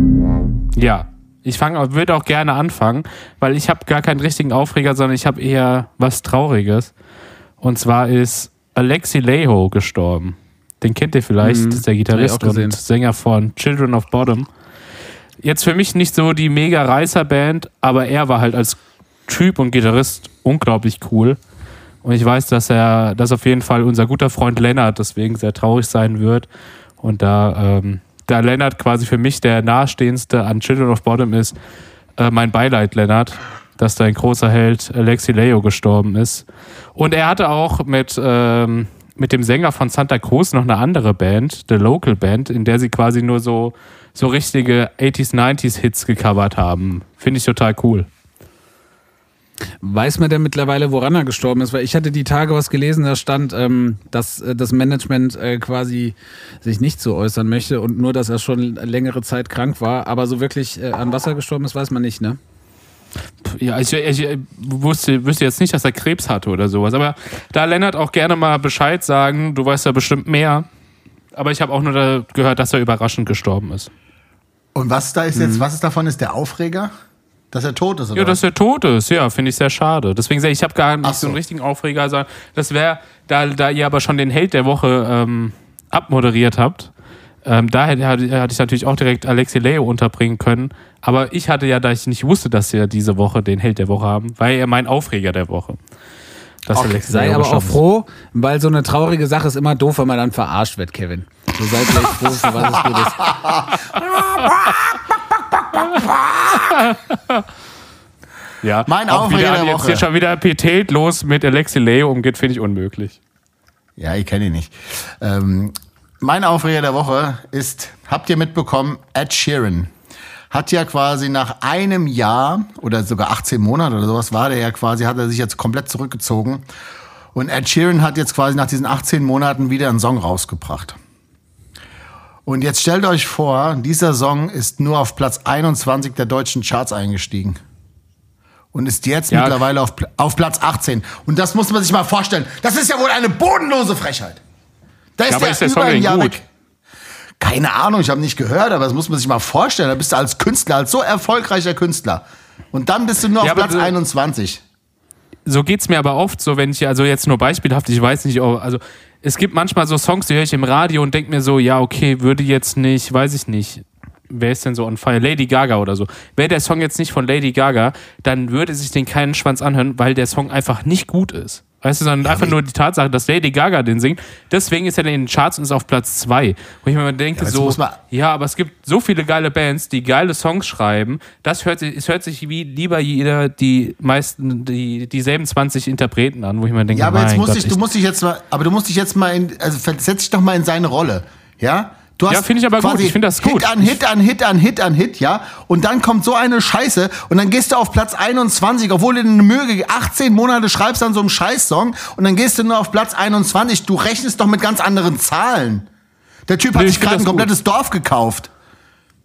Ja. Ich fange, würde auch gerne anfangen, weil ich habe gar keinen richtigen Aufreger, sondern ich habe eher was Trauriges. Und zwar ist Alexi Leho gestorben. Den kennt ihr vielleicht, das ist der Gitarrist und Sänger von Children of Bottom. Jetzt für mich nicht so die mega Reißer-Band, aber er war halt als Typ und Gitarrist unglaublich cool. Und ich weiß, dass er, dass auf jeden Fall unser guter Freund Lennart deswegen sehr traurig sein wird. Und da, ähm, da Lennart quasi für mich der nahestehendste an Children of Bottom ist, äh, mein Beileid, Lennart, dass dein großer Held Alexi Leo gestorben ist. Und er hatte auch mit, ähm, mit dem Sänger von Santa Cruz noch eine andere Band, The Local Band, in der sie quasi nur so, so richtige 80s, 90s Hits gecovert haben. Finde ich total cool. Weiß man denn mittlerweile, woran er gestorben ist? Weil ich hatte die Tage was gelesen, da stand, ähm, dass äh, das Management äh, quasi sich nicht so äußern möchte und nur, dass er schon längere Zeit krank war. Aber so wirklich äh, an was er gestorben ist, weiß man nicht, ne? Ja, ich, ich, wusste, wüsste jetzt nicht, dass er Krebs hatte oder sowas. Aber da Lennart auch gerne mal Bescheid sagen, du weißt ja bestimmt mehr. Aber ich habe auch nur da gehört, dass er überraschend gestorben ist. Und was da ist jetzt, was ist davon ist der Aufreger? Dass er tot ist, oder? Ja, dass er tot ist, ja, finde ich sehr schade. Deswegen sage ich, ich habe gar nicht so. so. einen richtigen Aufreger. sondern Das wäre, da, da ihr aber schon den Held der Woche ähm, abmoderiert habt, Ähm, da hätte, hatte hatte ich natürlich auch direkt Alexi Leo unterbringen können. Aber ich hatte ja, da ich nicht wusste, dass wir diese Woche den Held der Woche haben, war er mein Aufreger der Woche. Dass Okay, Alexi sei Leo aber auch froh, weil so eine traurige Sache ist immer doof, wenn man dann verarscht wird, Kevin. So seid gleich froh, für was es gut ist. *laughs* Ja, Mein auch Aufreger wieder der jetzt Woche. hier schon wieder Pietät los mit Alexi Leo umgeht, finde ich unmöglich. Ja, ich kenne ihn nicht. Ähm, mein Aufreger der Woche ist, habt ihr mitbekommen, Ed Sheeran hat ja quasi nach einem Jahr oder sogar 18 Monate oder sowas war der ja quasi, hat er sich jetzt komplett zurückgezogen. Und Ed Sheeran hat jetzt quasi nach diesen 18 Monaten wieder einen Song rausgebracht. Und jetzt stellt euch vor, dieser Song ist nur auf Platz 21 der deutschen Charts eingestiegen. Und ist jetzt Ja. mittlerweile auf, auf Platz 18. Und das muss man sich mal vorstellen. Das ist ja wohl eine bodenlose Frechheit. Da ist Ja, der ist der über Song ein Jahr gut? weg. Keine Ahnung, ich habe nicht gehört, aber das muss man sich mal vorstellen. Da bist du als Künstler, als so erfolgreicher Künstler. Und dann bist du nur auf Platz so- 21. so geht's mir aber oft so, wenn ich, also jetzt nur beispielhaft, ich weiß nicht, ob- also es gibt manchmal so Songs, die höre ich im Radio und denke mir so, ja, okay, würde jetzt nicht, weiß ich nicht, wer ist denn so on fire? Lady Gaga oder so. Wäre der Song jetzt nicht von Lady Gaga, dann würde sich den keinen Schwanz anhören, weil der Song einfach nicht gut ist. Weißt du, sondern einfach nur die Tatsache, dass Lady Gaga den singt. Deswegen ist er in den Charts und ist auf Platz zwei. Wo ich mir denke, Ja, so, ja, aber es gibt so viele geile Bands, die geile Songs schreiben. Das hört sich, es hört sich wie lieber jeder die meisten, die, dieselben 20 Interpreten an, wo ich mir denke, Ja, aber jetzt musst Gott, ich, du musst dich jetzt mal, aber du musst dich jetzt mal in, also setz dich doch mal in seine Rolle, ja? Du hast Ja, finde ich aber gut. Ich finde das gut. Hit an Hit an Hit an Hit an Hit, ja? Und dann kommt so eine Scheiße und dann gehst du auf Platz 21, obwohl du eine Mühe 18 Monate schreibst an so einem Scheißsong und dann gehst du nur auf Platz 21. Du rechnest doch mit ganz anderen Zahlen. Der Typ hat Nee, ich sich gerade ein das gut. komplettes Dorf gekauft.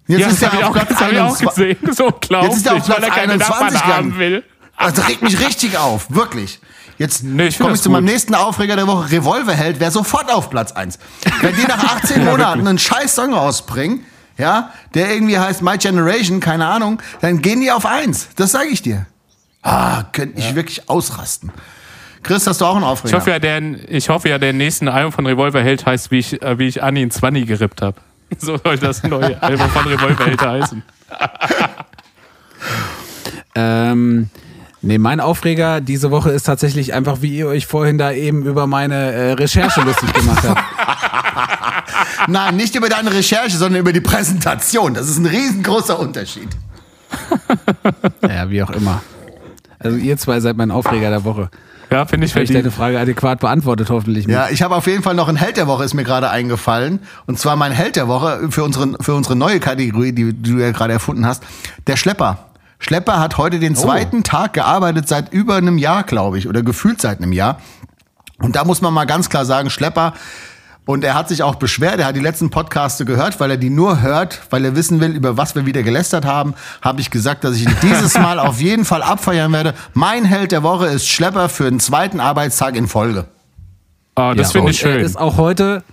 Jetzt ja, ist er auf auch- Platz das hab ich auch 21. gesehen. Das ist unglaublich, Jetzt ist er auf Platz er keine 21 Nachbarn haben gegangen. will. Also Das regt mich richtig auf, wirklich. Jetzt Nee, ich komme ich zu meinem gut. nächsten Aufreger der Woche. Revolverheld wäre sofort auf Platz 1. Wenn die nach *laughs* 18 Monaten einen scheiß Song rausbringen, ja, der irgendwie heißt My Generation, keine Ahnung, dann gehen die auf 1. Das sage ich dir. Ah, könnte ich wirklich ausrasten. Chris, hast du auch einen Ich Aufreger? hoffe, ja, der, ich hoffe ja, der nächste Album von Revolverheld heißt, wie ich, äh, wie ich Anni in Zwanni gerippt habe. *laughs* So soll das neue *laughs* Album von Revolverheld heißen. Ähm, nee, mein Aufreger diese Woche ist tatsächlich einfach, wie ihr euch vorhin da eben über meine äh, Recherche lustig gemacht habt. *laughs* Nein, nicht über deine Recherche, sondern über die Präsentation. Das ist ein riesengroßer Unterschied. *laughs* Ja, wie auch immer. Also ihr zwei seid mein Aufreger der Woche. Ja, finde ich Habe ich deine. Frage adäquat beantwortet, hoffentlich. mit. Ja, ich habe auf jeden Fall noch einen Held der Woche, ist mir gerade eingefallen. Und zwar mein Held der Woche für unsere, für unsere neue Kategorie, die, die du ja gerade erfunden hast. Der Schlepper. Schlepper hat heute den zweiten Tag gearbeitet, seit über einem Jahr, glaube ich, oder gefühlt seit einem Jahr. Und da muss man mal ganz klar sagen, Schlepper, und er hat sich auch beschwert, er hat die letzten Podcaste gehört, weil er die nur hört, weil er wissen will, über was wir wieder gelästert haben, habe ich gesagt, dass ich ihn dieses Mal auf jeden Fall abfeiern werde. Mein Held der Woche ist Schlepper für den zweiten Arbeitstag in Folge. Oh, das Ja, finde ich schön. Er ist auch heute,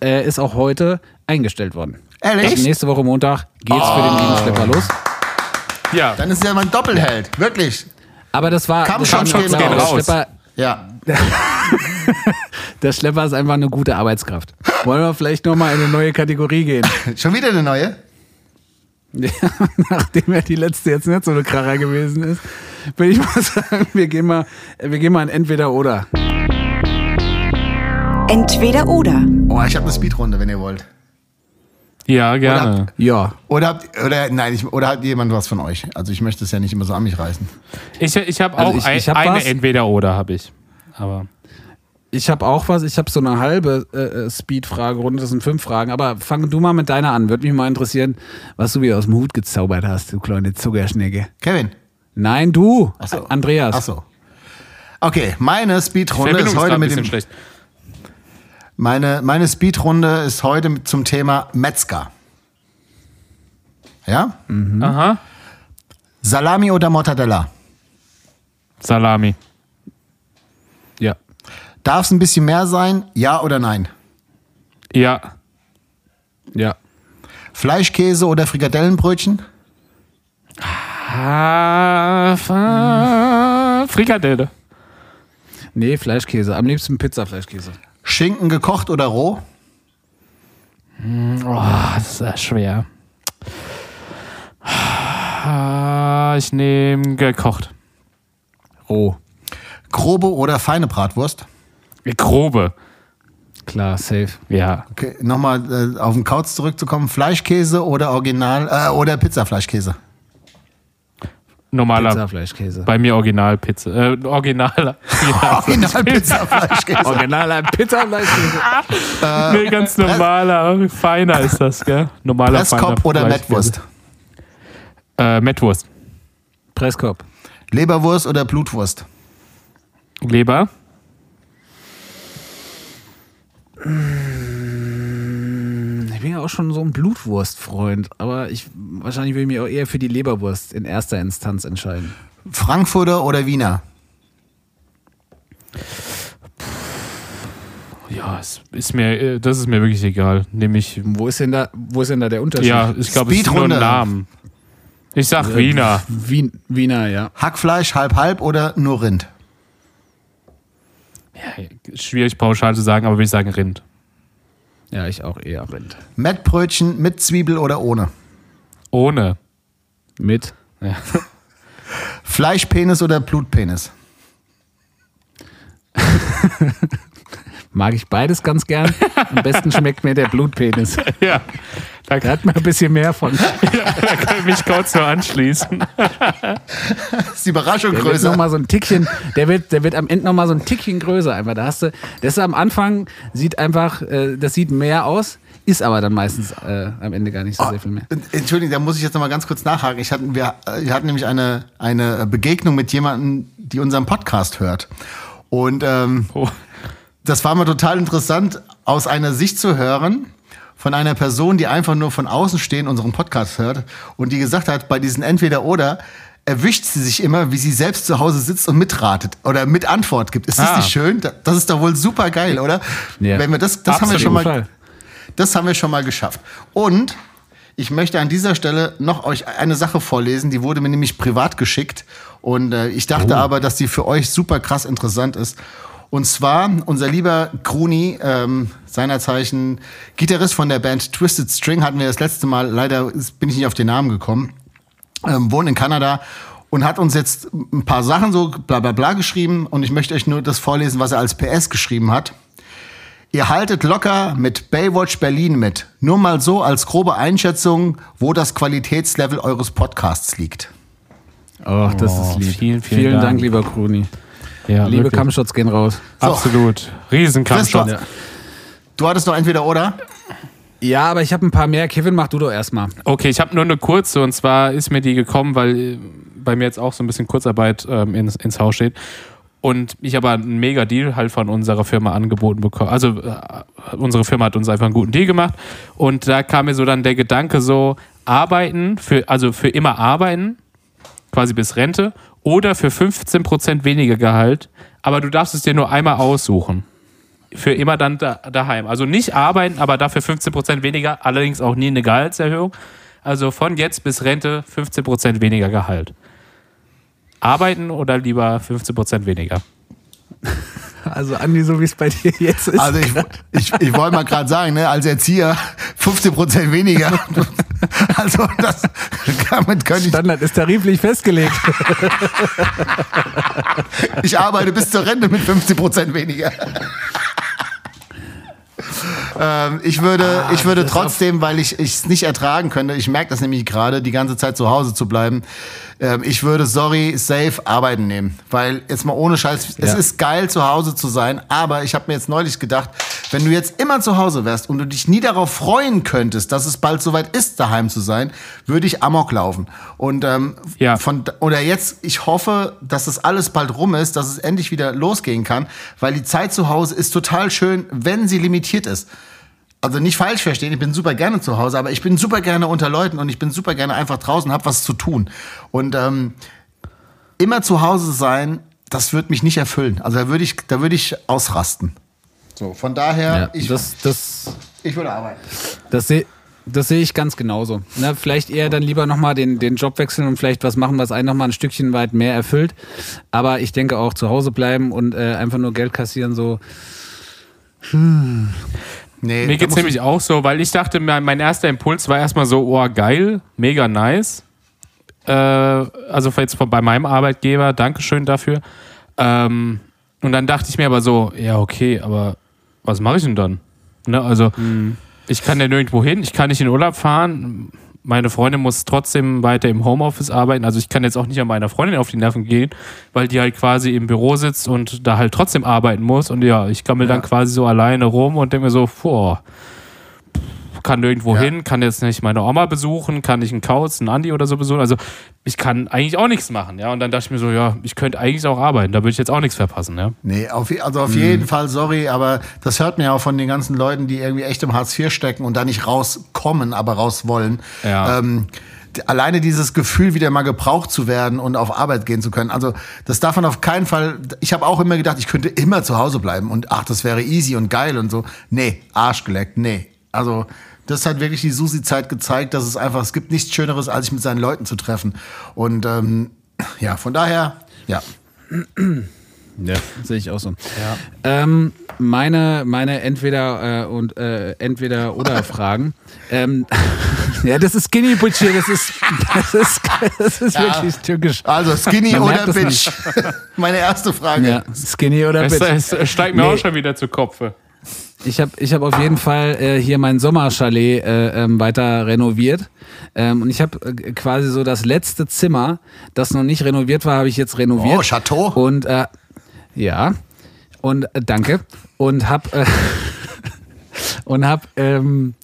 er ist auch heute eingestellt worden. Ehrlich? Also nächste Woche Montag geht's für den lieben Schlepper los. Ja, Dann ist er mein Doppelheld, wirklich. Aber das war, klar. gehen der, raus. Schlepper, Ja. *laughs* der Schlepper ist einfach eine gute Arbeitskraft. Wollen wir vielleicht nochmal in eine neue Kategorie gehen? *laughs* Schon wieder eine neue? *laughs* Ja, nachdem ja die letzte jetzt nicht so eine Kracher gewesen ist, würde ich mal sagen, wir gehen mal, wir gehen mal in entweder oder. Entweder oder. Oh, ich habe eine Speedrunde, wenn ihr wollt. Ja, gerne. Ja. Oder habt, oder nein, ich, oder hat jemand was von euch? Also ich möchte es ja nicht immer so an mich reißen. Ich, ich habe Also auch ich- ein, ich hab eine was. Entweder-Oder, habe ich. Aber Ich habe auch was, ich habe so eine halbe äh, äh, Speed-Fragerunde, das sind fünf Fragen, aber fang du mal mit deiner an. Würde mich mal interessieren, was du wieder aus dem Hut gezaubert hast, du kleine Zuckerschnecke. Kevin. Nein, du, Ach so. Andreas. Ach so. Okay, meine Speedrunde ist heute mit bisschen dem schlecht. Meine meine Speedrunde ist heute zum Thema Metzger. Ja? Aha. Salami oder Mortadella? Salami. Ja. Darf es ein bisschen mehr sein? Ja oder nein? Ja. Ja. Fleischkäse oder Frikadellenbrötchen? Ah, Frikadelle. Nee, Fleischkäse. Am liebsten Pizza-Fleischkäse. Schinken gekocht oder roh? Oh, das ist sehr schwer. Ah, Ich nehme gekocht. Roh. Grobe oder feine Bratwurst? Grobe. Klar, safe. Ja. Okay, nochmal äh, auf den Kauz zurückzukommen. Fleischkäse oder Original äh, oder Pizzafleischkäse? Normaler. Pizzafleischkäse. Bei mir Originalpizza. Äh, original. *laughs* Original Pizzafleischkäse. Originaler *laughs* Pizzafleischkäse. nee, ganz normaler. Feiner ist das, gell? Normaler Presskopf oder Fleischkäse. Mettwurst? Äh, Mettwurst. Presskopf. Leberwurst oder Blutwurst? Leber. Ich bin ja auch schon so ein Blutwurstfreund, aber ich wahrscheinlich will ich mich auch eher für die Leberwurst in erster Instanz entscheiden. Frankfurter oder Wiener? Ja, es ist mir, äh, das ist mir wirklich egal. Nehme ich. Wo ist denn da, wo ist denn da der Unterschied? Ja, ich glaube, es ist nur ein. Namen. Ich sag Äh, Wiener. Wien, Wiener, ja. Hackfleisch halb halb oder nur Rind? Ja, schwierig pauschal zu sagen, aber würde ich sagen Rind. Ja, ich auch eher Rind. Mettbrötchen mit Zwiebel oder ohne? Ohne. Mit. Ja. *laughs* Fleischpenis oder Blutpenis? *laughs* Mag ich beides ganz gern. Am besten schmeckt mir der Blutpenis. *laughs* ja. Da Da hat man ein bisschen mehr von. da kann ich mich kurz nur anschließen. Das ist die Überraschung Der wird größer. noch mal so ein Tickchen, der wird, der wird am Ende noch mal so ein Tickchen größer einfach. Da hast du, das ist am Anfang sieht einfach, äh, das sieht mehr aus, ist aber dann meistens äh, am Ende gar nicht so sehr viel mehr. Entschuldigung, da muss ich jetzt noch mal ganz kurz nachhaken. Ich hatten, wir, wir hatten nämlich eine, eine Begegnung mit jemandem, die unseren Podcast hört. Und ähm, Oh. Das war mal total interessant, aus einer Sicht zu hören von einer Person, die einfach nur von außen stehen unseren Podcast hört und die gesagt hat, bei diesen Entweder-Oder erwischt sie sich immer, wie sie selbst zu Hause sitzt und mitratet oder mit Antwort gibt. Ist das Ah. nicht schön? Das ist doch wohl super geil, oder? Ja. Wenn wir das, das haben wir schon mal, Fall. das haben wir schon mal geschafft. Und ich möchte an dieser Stelle noch euch eine Sache vorlesen, die wurde mir nämlich privat geschickt. Und äh, ich dachte aber, dass die für euch super krass interessant ist. Und zwar unser lieber Kruni, ähm, seiner Zeichen Gitarrist von der Band Twisted String, hatten wir das letzte Mal, leider bin ich nicht auf den Namen gekommen, ähm, wohnt in Kanada und hat uns jetzt ein paar Sachen so bla bla bla geschrieben. Und ich möchte euch nur das vorlesen, was er als PS geschrieben hat. Ihr haltet locker mit Baywatch Berlin mit. Nur mal so als grobe Einschätzung, wo das Qualitätslevel eures Podcasts liegt. Oh, das Oh, ist lieb. vielen, vielen Dank. Dank. lieber Kruni. Ja, Liebe wirklich. Kampfshots gehen raus. Absolut. Riesenkampfshot. Christoph. Du hattest doch entweder oder? Ja, aber ich habe ein paar mehr. Kevin, mach du doch erstmal. Okay, ich habe nur eine kurze und zwar ist mir die gekommen, weil äh, bei mir jetzt auch so ein bisschen Kurzarbeit ähm, ins, ins Haus steht. Und ich aber einen mega Deal halt von unserer Firma angeboten bekommen. Also äh, unsere Firma hat uns einfach einen guten Deal gemacht. Und da kam mir so dann der Gedanke so, arbeiten, für, also für immer arbeiten, quasi bis Rente, oder für 15% weniger Gehalt, aber du darfst es dir nur einmal aussuchen. Für immer dann da, daheim. Also nicht arbeiten, aber dafür 15% weniger, allerdings auch nie eine Gehaltserhöhung. Also von jetzt bis Rente 15% weniger Gehalt. Arbeiten oder lieber 15% weniger? *laughs* Also Andi, so wie es bei dir jetzt ist. Also ich, ich, ich wollte mal gerade sagen, ne, als Erzieher 15 Prozent weniger. *laughs* Also das, damit könnte ich, Standard ist tariflich festgelegt. *laughs* ich arbeite bis zur Rente mit 15 Prozent weniger. Ähm, ich würde, ich würde trotzdem, weil ich es nicht ertragen könnte, ich merke das nämlich gerade, die ganze Zeit zu Hause zu bleiben, ähm, ich würde, sorry, safe arbeiten nehmen. Weil jetzt mal ohne Scheiß, es Ja. ist geil zu Hause zu sein, aber ich habe mir jetzt neulich gedacht, wenn du jetzt immer zu Hause wärst und du dich nie darauf freuen könntest, dass es bald soweit ist, daheim zu sein, würde ich Amok laufen. Und ähm, Ja. von oder jetzt, ich hoffe, dass das alles bald rum ist, dass es endlich wieder losgehen kann, weil die Zeit zu Hause ist total schön, wenn sie limitiert ist. Also nicht falsch verstehen, ich bin super gerne zu Hause, aber ich bin super gerne unter Leuten und ich bin super gerne einfach draußen, hab was zu tun. Und ähm, immer zu Hause sein, das wird mich nicht erfüllen. Also da würde ich, da würde ich ausrasten. So, von daher, Ja, ich, das, das, ich würde arbeiten. das sehe das sehe ich ganz genauso. Na, vielleicht eher dann lieber nochmal den, den Job wechseln und vielleicht was machen, was einen nochmal ein Stückchen weit mehr erfüllt. Aber ich denke auch zu Hause bleiben und äh, einfach nur Geld kassieren, so. Nee, Mir geht's du- nämlich auch so, weil ich dachte, mein, mein erster Impuls war erstmal so, oh geil, mega nice. Äh, also jetzt von, bei meinem Arbeitgeber, Dankeschön dafür. Ähm, und dann dachte ich mir aber so, ja okay, aber was mache ich denn dann? Ne, also ich kann ja nirgendwo hin, ich kann nicht in Urlaub fahren. Meine Freundin muss trotzdem weiter im Homeoffice arbeiten. Also ich kann jetzt auch nicht an meiner Freundin auf die Nerven gehen, weil die halt quasi im Büro sitzt und da halt trotzdem arbeiten muss. Und ja, ich gammel dann quasi so alleine rum und denke mir so, boah, kann nirgendwo Ja. hin, kann jetzt nicht meine Oma besuchen, kann nicht einen Kauz, einen Andi oder so besuchen. Also ich kann eigentlich auch nichts machen, ja. Und dann dachte ich mir so, ja, ich könnte eigentlich auch arbeiten, da würde ich jetzt auch nichts verpassen, ja. Nee, auf, also auf Mhm. jeden Fall, sorry, aber das hört man ja auch von den ganzen Leuten, die irgendwie echt im Hartz IV stecken und da nicht rauskommen, aber raus wollen. Ja. Ähm, alleine dieses Gefühl, wieder mal gebraucht zu werden und auf Arbeit gehen zu können. Also das darf man auf keinen Fall. Ich habe auch immer gedacht, ich könnte immer zu Hause bleiben und ach, das wäre easy und geil und so. Nee, Arsch geleckt, nee. Also das hat wirklich die Susi-Zeit gezeigt, dass es einfach, es gibt nichts Schöneres, als sich mit seinen Leuten zu treffen. Und ähm, ja, von daher, ja. *clears throat* Ja, sehe ich auch so. Ähm, meine, meine entweder äh, und äh, entweder oder *laughs* Fragen. ähm, *laughs* ja, das ist Skinny Butch hier, das ist, das ist, das ist wirklich türkisch. Also Skinny Man oder Bitch? *laughs* Meine erste Frage. Ja, Skinny oder Es, Bitch. es steigt mir Nee. auch schon wieder zu Kopfe. Ich habe ich hab auf jeden Fall äh, hier mein Sommerchalet äh, ähm, weiter renoviert. Ähm, und ich habe äh, quasi so das letzte Zimmer, das noch nicht renoviert war, habe ich jetzt renoviert. Oh, Chateau. Und äh, ja, und äh, danke. Und hab, äh, *laughs* und hab ähm,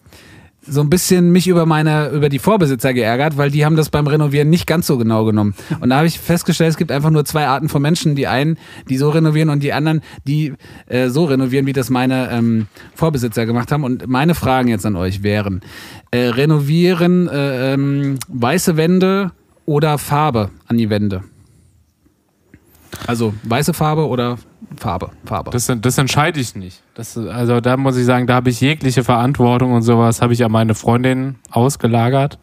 so ein bisschen mich über meine, über die Vorbesitzer geärgert, weil die haben das beim Renovieren nicht ganz so genau genommen. Und da habe ich festgestellt, es gibt einfach nur zwei Arten von Menschen. Die einen, die so renovieren und die anderen, die äh, so renovieren, wie das meine ähm, Vorbesitzer gemacht haben. Und meine Fragen jetzt an euch wären, äh, renovieren äh, ähm, weiße Wände oder Farbe an die Wände? Also weiße Farbe oder Farbe? Farbe. Das, das entscheide ich nicht. Das, also da muss ich sagen, da habe ich jegliche Verantwortung und sowas, habe ich an meine Freundin ausgelagert.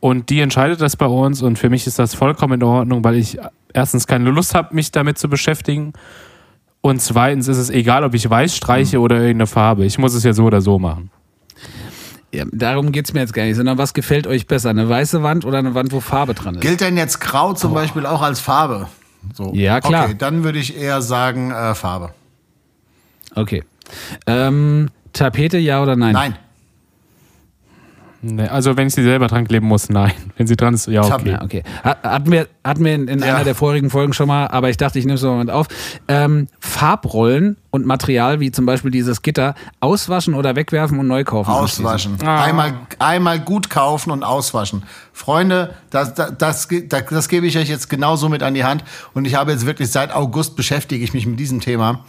Und die entscheidet das bei uns und für mich ist das vollkommen in Ordnung, weil ich erstens keine Lust habe, mich damit zu beschäftigen. Und zweitens ist es egal, ob ich weiß streiche oder irgendeine Farbe. Ich muss es ja so oder so machen. Ja, darum geht's mir jetzt gar nicht, sondern was gefällt euch besser? Eine weiße Wand oder eine Wand, wo Farbe dran ist? Gilt denn jetzt Grau zum Beispiel auch als Farbe? So. Ja, klar. Okay, dann würde ich eher sagen äh, Farbe. Okay. Ähm, Tapete, ja oder nein? Nein. Nee, also wenn ich sie selber dran kleben muss, nein. *laughs* Wenn sie dran ist, ja okay. Ja, okay. Hat- Hatten wir, hatten wir in, in Ja. einer der vorigen Folgen schon mal, aber ich dachte, ich nehme es mal mit auf. Ähm, Farbrollen und Material, wie zum Beispiel dieses Gitter, auswaschen oder wegwerfen und neu kaufen. Auswaschen. Ah. Einmal, einmal gut kaufen und auswaschen. Freunde, das, das, das, das, das gebe ich euch jetzt genauso mit an die Hand. Und ich habe jetzt wirklich seit August beschäftige ich mich mit diesem Thema.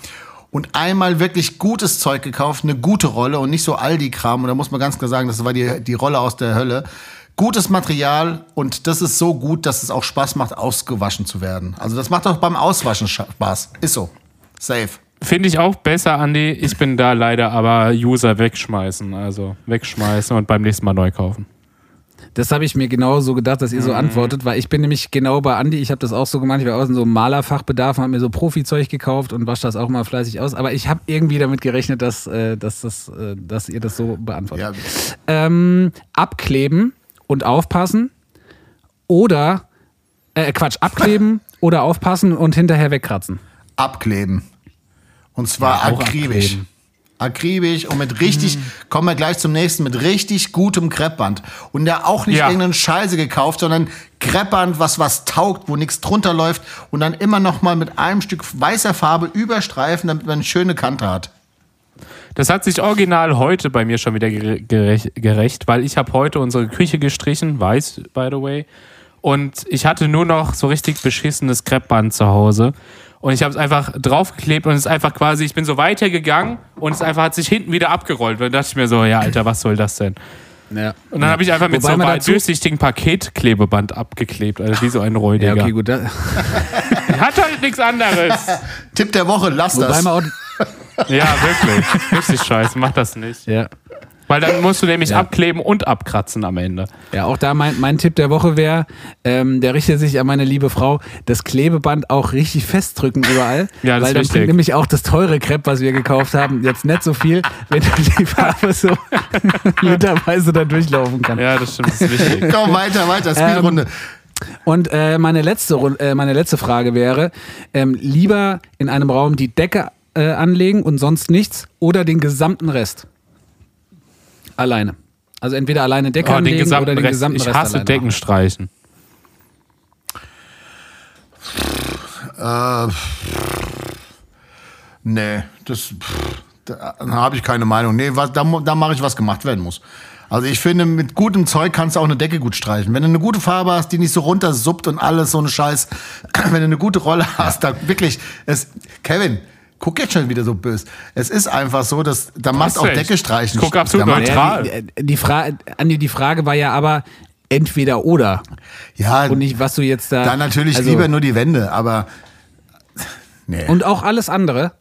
Und einmal wirklich gutes Zeug gekauft, eine gute Rolle und nicht so Aldi-Kram. Und da muss man ganz klar sagen, das war die, die Rolle aus der Hölle. Gutes Material und das ist so gut, dass es auch Spaß macht, ausgewaschen zu werden. Also das macht auch beim Auswaschen Spaß. Ist so. Safe. Finde ich auch besser, Andi. Ich bin da leider aber User wegschmeißen. Also wegschmeißen und beim nächsten Mal neu kaufen. Das habe ich mir genau so gedacht, dass ihr Mhm. so antwortet, weil ich bin nämlich genau bei Andi, ich habe das auch so gemacht, ich war in so einem Malerfachbedarf und habe mir so Profizeug gekauft und wasche das auch mal fleißig aus, aber ich habe irgendwie damit gerechnet, dass, äh, dass, das, äh, dass ihr das so beantwortet. Ja. Ähm, abkleben und aufpassen oder, äh, Quatsch, abkleben oder aufpassen und hinterher wegkratzen. abkleben. Und zwar Ja, akribisch. abkleben. Akribisch und mit richtig, kommen wir gleich zum nächsten, mit richtig gutem Kreppband. Und ja auch nicht Ja. irgendeinen Scheiße gekauft, sondern Kreppband, was was taugt, wo nichts drunter läuft und dann immer noch mal mit einem Stück weißer Farbe überstreifen, damit man eine schöne Kante hat. Das hat sich original heute bei mir schon wieder gere- gerecht, gerecht, weil ich habe heute unsere Küche gestrichen, weiß, by the way. Und ich hatte nur noch so richtig beschissenes Kreppband zu Hause. Und ich habe es einfach draufgeklebt und es ist einfach quasi, ich bin so weitergegangen und es einfach hat sich hinten wieder abgerollt. Und dann dachte ich mir so, ja, Alter, was soll das denn? Ja. Und dann habe ich einfach mit Wobei so einem durchsichtigen Paketklebeband abgeklebt. Also wie so ein Ja, Räudiger. okay, gut. Da, *laughs* Hat halt nichts anderes. *laughs* Tipp der Woche, lass wobei das. man auch, ja, wirklich. Richtig scheiße, mach das nicht. ja. Weil dann musst du nämlich abkleben und abkratzen am Ende. Ja, auch da mein, mein Tipp der Woche wäre, ähm, der richtet sich an meine liebe Frau, das Klebeband auch richtig festdrücken überall. *laughs* Ja, das weil ist dann bringt nämlich auch das teure Crepe, was wir gekauft haben, jetzt nicht so viel, wenn dann die Farbe so *laughs* literweise da durchlaufen kann. Ja, das stimmt, das ist wichtig. *laughs* Komm, weiter, weiter, Speedrunde. Und äh, meine, letzte, äh, meine letzte Frage wäre, ähm, lieber in einem Raum die Decke äh, anlegen und sonst nichts oder den gesamten Rest? Alleine. Also entweder alleine Decke Oh, den anlegen gesamten oder den Rest. gesamten Ich Rest hasse alleine Decken machen. streichen. Äh, nee, das, da, habe ich keine Meinung. Nee, was, da, da mache ich, was gemacht werden muss. Also ich finde, mit gutem Zeug kannst du auch eine Decke gut streichen. Wenn du eine gute Farbe hast, die nicht so runtersuppt und alles so ein Scheiß, *clears throat* wenn du eine gute Rolle hast, da wirklich, es, Kevin, guck jetzt schon wieder so böse. Es ist einfach so, dass da macht hast Oh, auch recht. Decke streichen. Guck absolut macht- neutral. Ja, die, die, Fra Andi, die Frage war ja aber entweder oder Ja, und nicht, was du jetzt da. dann natürlich also, lieber nur die Wände, aber *laughs* nee. Und auch alles andere.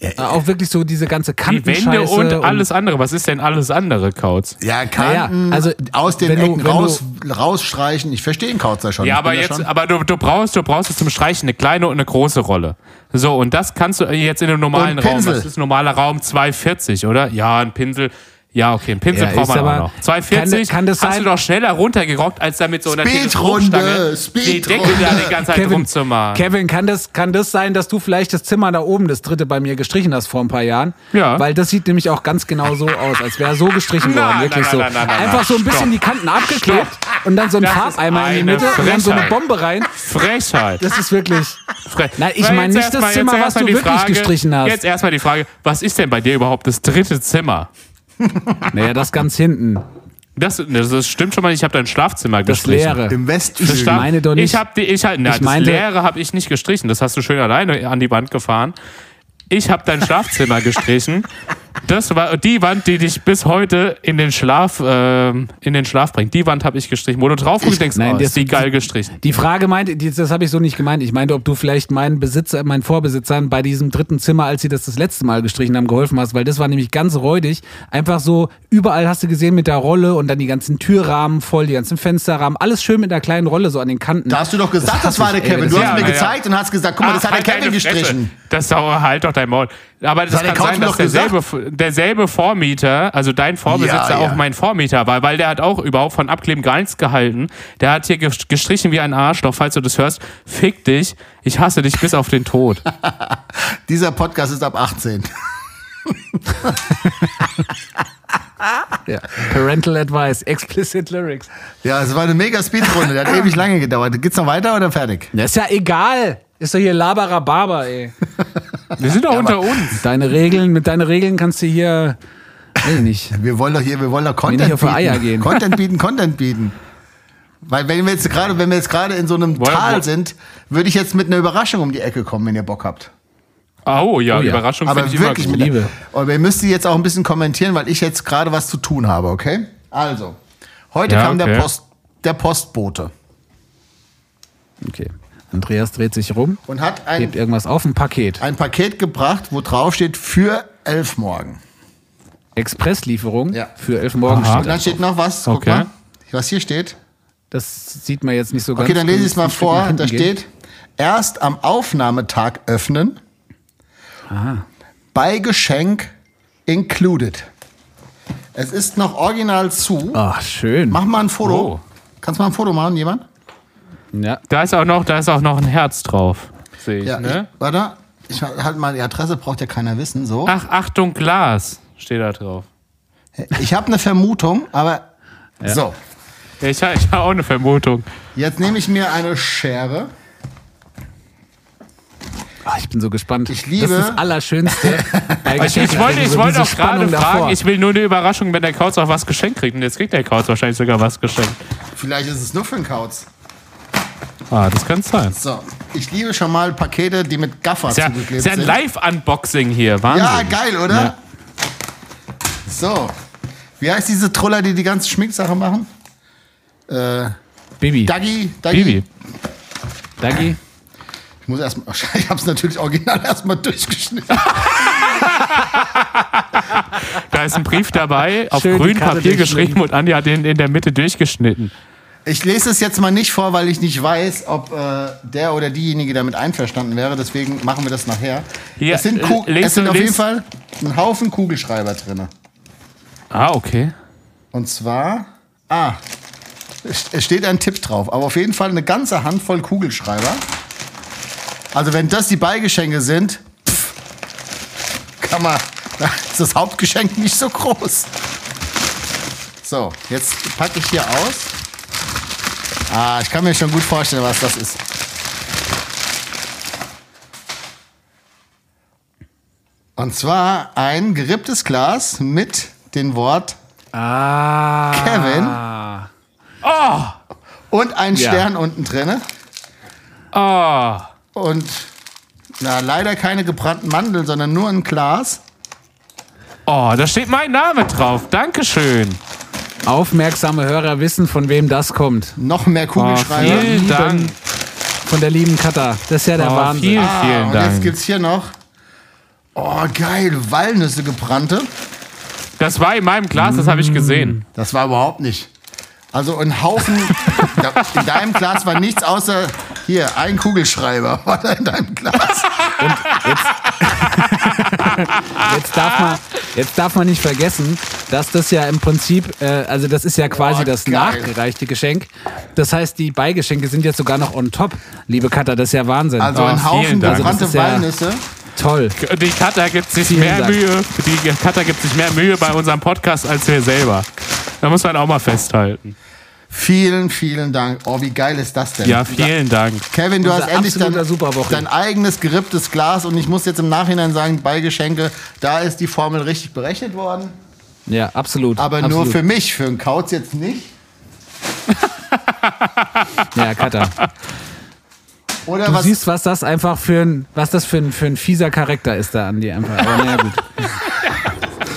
Äh, auch wirklich so diese ganze Die Wände Kantenscheiße und alles andere. Was ist denn alles andere, Kauz? Ja, Kanten Naja, also, aus den du- Ecken du- raus, rausstreichen. Ich verstehe den Kautzer schon. Ja, aber jetzt, schon- aber du, du brauchst, du brauchst zum Streichen eine kleine und eine große Rolle. So, und das kannst du jetzt in einem normalen Und Raum. Pinsel. Was ist ein normaler Raum? 240, oder? Ja, ein Pinsel. Ja, okay, ein Pinsel Ja, braucht man aber- auch noch. 240 kann- kann das hast sein- du doch schneller runtergerockt, als damit so einer Speedrunde, Teleskopstange die. Decke da die ganze Zeit Kevin, rumzumachen. Kevin, kann das, kann das sein, dass du vielleicht das Zimmer da oben, das dritte bei mir gestrichen hast vor ein paar Jahren? Ja. Weil das sieht nämlich auch ganz genau so aus, als wäre so gestrichen *laughs* worden. Nein, Wirklich so. nein, nein, nein, Einfach so ein bisschen Stopp. die Kanten abgeklebt und dann so ein Das Farbeimer in die eine Mitte und dann so eine Frechheit. Bombe rein. Frechheit. Das ist wirklich. Frech. Nein, ich meine nicht das erstmal- Zimmer, was du wirklich Frage, gestrichen hast. Jetzt erstmal die Frage, was ist denn bei dir überhaupt das dritte Zimmer? Naja, das ganz hinten. Das, das stimmt schon mal, ich habe dein Schlafzimmer Das gestrichen. leere. Im Das Westflügel. Ich meine doch nicht- Ich habe die, ich halt, na, Ich das meinte- leere habe ich nicht gestrichen. Das hast du schön alleine an die Wand gefahren. Ich habe dein Schlafzimmer gestrichen. Das war die Wand, die dich bis heute in den Schlaf, ähm, in den Schlaf bringt. Die Wand habe ich gestrichen, wo du drauf guckst denkst, nein, oh, das- ist die geil gestrichen. Die Frage meinte, das habe ich so nicht gemeint. Ich meinte, ob du vielleicht meinen Besitzer, meinen Vorbesitzern bei diesem dritten Zimmer, als sie das das letzte Mal gestrichen haben, geholfen hast, weil das war nämlich ganz räudig. Einfach so, überall hast du gesehen mit der Rolle und dann die ganzen Türrahmen voll, die ganzen Fensterrahmen, alles schön mit einer kleinen Rolle so an den Kanten. Da hast du doch gesagt, das, hasse war der ey, Kevin. das Du hast Ja, mir ja. gezeigt und hast gesagt, guck mal, das Ach, hat der halt Kevin deine Fresse. gestrichen. Das ist auch, halt doch dein Maul. Aber das hat der kann sein, dass derselbe, derselbe Vormieter, also dein Vorbesitzer, Ja, ja. auch mein Vormieter war, weil der hat auch überhaupt von Abkleben gar nichts gehalten. Der hat hier ges- gestrichen wie ein Arschloch, falls du das hörst. Fick dich, ich hasse dich bis auf den Tod. *laughs* Dieser Podcast ist ab 18. *laughs* Ja. Parental Advice, Explicit Lyrics. Ja, es war eine mega Speedrunde. Der hat *laughs* ewig lange gedauert. Geht's noch weiter oder fertig? Das ist ja egal. Ist doch hier Labarababa, ey. Wir sind doch unter uns. Deine Regeln, mit deinen Regeln kannst du hier, weiß ich nicht. Wir wollen doch hier, wir wollen doch nicht Content bieten. Eier gehen. Content bieten, Content bieten. Weil wenn wir jetzt gerade, wenn wir jetzt gerade in so einem Woll- Tal sind, würde ich jetzt mit einer Überraschung um die Ecke kommen, wenn ihr Bock habt. Oh ja, ja. Überraschung Aber ich immer wirklich mit Liebe. Aber ihr müsst die jetzt auch ein bisschen kommentieren, weil ich jetzt gerade was zu tun habe, okay? Also, heute Ja, kam der, okay. Post, der Postbote Okay. Andreas dreht sich rum, und hat ein, hebt irgendwas auf, ein Paket. ein Paket gebracht, wo drauf steht für elf morgen. Expresslieferung Ja. für elf Morgen. Aha. Und dann steht noch was, guck Okay. mal, was hier steht. Das sieht man jetzt nicht so ganz. Okay, dann lese ich es mal vor. Da steht, erst am Aufnahmetag öffnen, bei Geschenk included. Es ist noch original zu. Ach, schön. Mach mal ein Foto. Oh. Kannst du mal ein Foto machen, jemand? Ja. Da ist auch noch, da ist auch noch ein Herz drauf. Sehe ich, Ja, ne? ich, warte. Ich halt mal die Adresse, braucht ja keiner wissen. So. Ach, Achtung, Glas steht da drauf. Ich habe eine Vermutung, aber so. Ja, Ich, ich habe auch eine Vermutung. Jetzt nehme ich mir eine Schere. Ah, ich bin so gespannt. Ich liebe- Das ist das Allerschönste. *laughs* Ich, ich wollte, ich Also wollte auch gerade Spannung fragen, davor. ich will nur eine Überraschung, wenn der Kauz auch was geschenkt kriegt. Und jetzt kriegt der Kauz wahrscheinlich sogar was geschenkt. Vielleicht ist es nur für den Kauz. Ah, das kann sein. So. Ich liebe schon mal Pakete, die mit Gaffer Ist ja, zugeklebt ist ja ein sind. Live-Unboxing hier. Wahnsinn. Ja, geil, oder? So. Wie heißt diese Troller, die die ganzen Schminksachen machen? Äh, Bibi. Dagi, Dagi. Bibi. Dagi. Ich muss erstmal, *laughs* ich habe es natürlich original *laughs* erstmal durchgeschnitten. Da ist ein Brief dabei, auf Schön grün Papier geschrieben und Andi hat den in der Mitte durchgeschnitten. Ich lese es jetzt mal nicht vor, weil ich nicht weiß, ob äh, der oder diejenige damit einverstanden wäre. Deswegen machen wir das nachher. Hier, es sind, Ku es sind auf jeden Fall ein Haufen Kugelschreiber drin. Ah, okay. Und zwar, ah, es es steht ein Tipp drauf, aber auf jeden Fall eine ganze Handvoll Kugelschreiber. Also wenn das die Beigeschenke sind, pff, kann man, da ist das Hauptgeschenk nicht so groß. So, jetzt packe ich hier aus. Ah, ich kann mir schon gut vorstellen, was das ist. Und zwar ein geripptes Glas mit dem Wort Ah. Kevin und ein Ja. Stern unten drinne. Oh, Und na, leider keine gebrannten Mandeln, sondern nur ein Glas. oh, da steht mein Name drauf. Dankeschön. Aufmerksame Hörer wissen, von wem das kommt. Noch mehr Oh, Kugelschreiber. vielen Dank. Von der lieben Katha. Das ist ja der Oh, Wahnsinn. vielen, ah, vielen und jetzt Dank. gibt's hier noch. Oh, geil, Walnüsse gebrannte. Das war in meinem Glas, das habe ich gesehen. Das war überhaupt nicht. Also ein Haufen. *laughs* In deinem Glas war nichts außer hier ein Kugelschreiber war *laughs* da in deinem Glas. Jetzt *laughs* darf, man, jetzt darf man nicht vergessen, dass das ja im Prinzip, äh, also das ist ja quasi Oh, das geil. nachgereichte Geschenk. Das heißt, die Beigeschenke sind jetzt sogar noch on top, liebe Katha. Das ist ja Wahnsinn. Also Oh, ein Haufen vielen Dank. gebrannte ja- Walnüsse. Toll. Die Katha gibt sich Vielen mehr Dank. Mühe. Die Katha gibt sich mehr Mühe bei unserem Podcast als wir selber. Da muss man auch mal festhalten. Vielen, vielen Dank. Oh, wie geil ist das denn? Ja, vielen Dank. Kevin, du Unser hast endlich dein, dein eigenes geripptes Glas und ich muss jetzt im Nachhinein sagen, Beigeschenke, da ist die Formel richtig berechnet worden. Ja, absolut. Aber absolut. nur für mich, für einen Kauz jetzt nicht. *laughs* Ja, Katha. Oder Du was? siehst, was das einfach für ein, was das für ein, für ein fieser Charakter ist da, Andi. Einfach. Aber naja, gut. *laughs*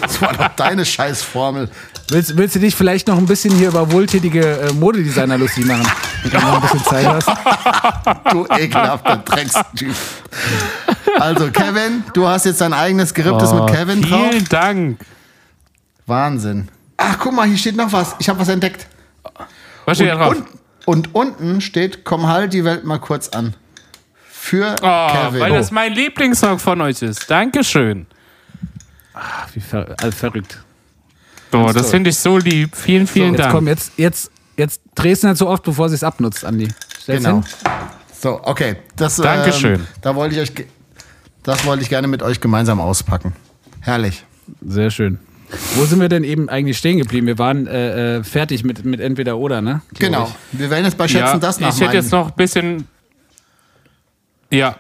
Das war doch deine Scheißformel. Willst, willst du dich vielleicht noch ein bisschen hier über wohltätige äh, Modedesigner lustig machen? Wenn du noch ein bisschen Zeit hast. *laughs* Du ekelhafter *laughs* Dreckstyp. Also, Kevin, du hast jetzt dein eigenes geripptes mit Kevin drauf. Oh, Vielen Dank. Wahnsinn. Ach, guck mal, hier steht noch was. Ich habe was entdeckt. Was steht da drauf? Und, und unten steht, komm halt die Welt mal kurz an. Für Oh, Kevin. weil das mein Lieblingssong von euch ist. Dankeschön. Ach, wie ver also verrückt. Oh, das finde ich so lieb. Vielen, vielen Jetzt Dank. komm, jetzt, jetzt, jetzt drehst du nicht so oft, bevor sie es abnutzt, Andi. Stell's Genau. hin. So, okay. Das, Dankeschön. Ähm, da wollte ich euch, das wollte ich gerne mit euch gemeinsam auspacken. Herrlich. Sehr schön. Wo sind wir denn eben eigentlich stehen geblieben? Wir waren äh, äh, fertig mit, mit entweder oder, ne? Glaub Genau. ich. Wir werden jetzt bei Schätzen ja, das nach Ich hätte jetzt noch ein bisschen. Ja.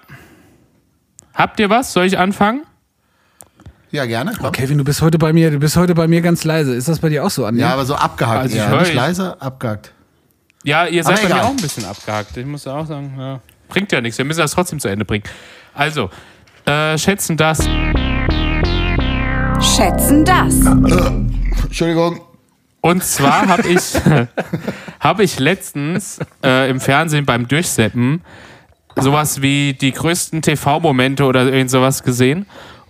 Habt ihr was? Soll ich anfangen? Ja, gerne. Komm. Kevin, du bist heute bei mir, du bist heute bei mir ganz leise. Ist das bei dir auch so, Andi? Ja, aber so abgehakt. Also ich ja, höre nicht ich- leise, abgehakt. Ja, ihr seid Aber bei mir auch ein bisschen abgehakt. Ich muss auch sagen, ja, bringt ja nichts. Wir müssen das trotzdem zu Ende bringen. Also, äh, schätzen das. Schätzen das. Entschuldigung. Und zwar habe ich, *laughs* hab ich letztens äh, im Fernsehen beim Durchseppen sowas wie die größten TV-Momente oder irgend sowas gesehen.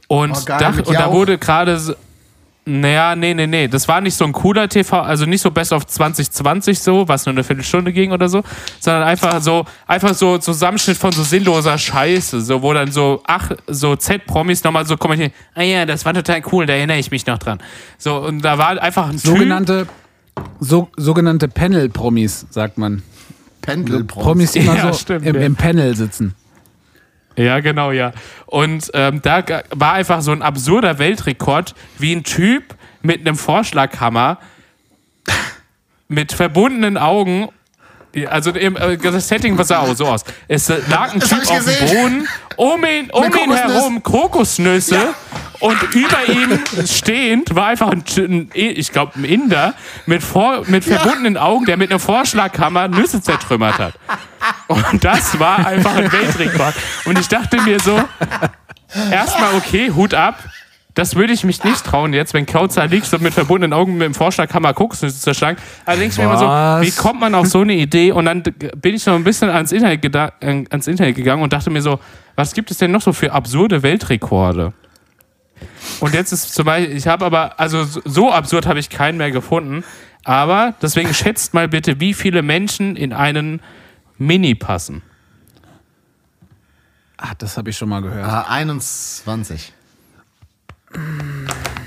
Und, Oh, geil, und da wurde gerade. Naja, nee, nee, nee. Das war nicht so ein cooler TV, also nicht so Best of 2020 so, was nur eine Viertelstunde ging oder so, sondern einfach so, einfach so Zusammenschnitt von so sinnloser Scheiße, so, wo dann so, ach, so Z-Promis nochmal so kommentieren, ah ja, das war total cool, da erinnere ich mich noch dran. So, und da war einfach ein Typ, Sogenannte, so, sogenannte Panel-Promis, sagt man. Pendelpromis. Promis, die *laughs* immer Ja, so stimmt, im, ja. im Panel sitzen. Ja, genau, ja. Und ähm, da war einfach so ein absurder Weltrekord, wie ein Typ mit einem Vorschlaghammer mit verbundenen Augen. Also im, äh, das Setting sah so aus. Es äh, lag ein Das Typ auf dem. Boden, um ihn, um ihn herum Kokosnüsse und über ihm stehend war einfach ein, ein ich glaube, ein Inder mit, vor, mit verbundenen Augen, der mit einem Vorschlaghammer Nüsse zertrümmert hat. Und das war einfach ein Weltrekord. Und ich dachte mir so, erstmal okay, Hut ab. Das würde ich mich nicht trauen jetzt, wenn Kauzer liegt und mit verbundenen Augen mit dem Vorschlaghammer Kokosnüsse zerschlagen. Also denke ich mir immer so, wie kommt man auf so eine Idee? Und dann bin ich noch ein bisschen ans Internet, ans Internet gegangen und dachte mir so, was gibt es denn noch so für absurde Weltrekorde? Und jetzt ist zum Beispiel, ich habe aber, also so- so absurd habe ich keinen mehr gefunden. Aber deswegen schätzt mal bitte, wie viele Menschen in einen Mini passen. Ah, das habe ich schon mal gehört. Ah, 21.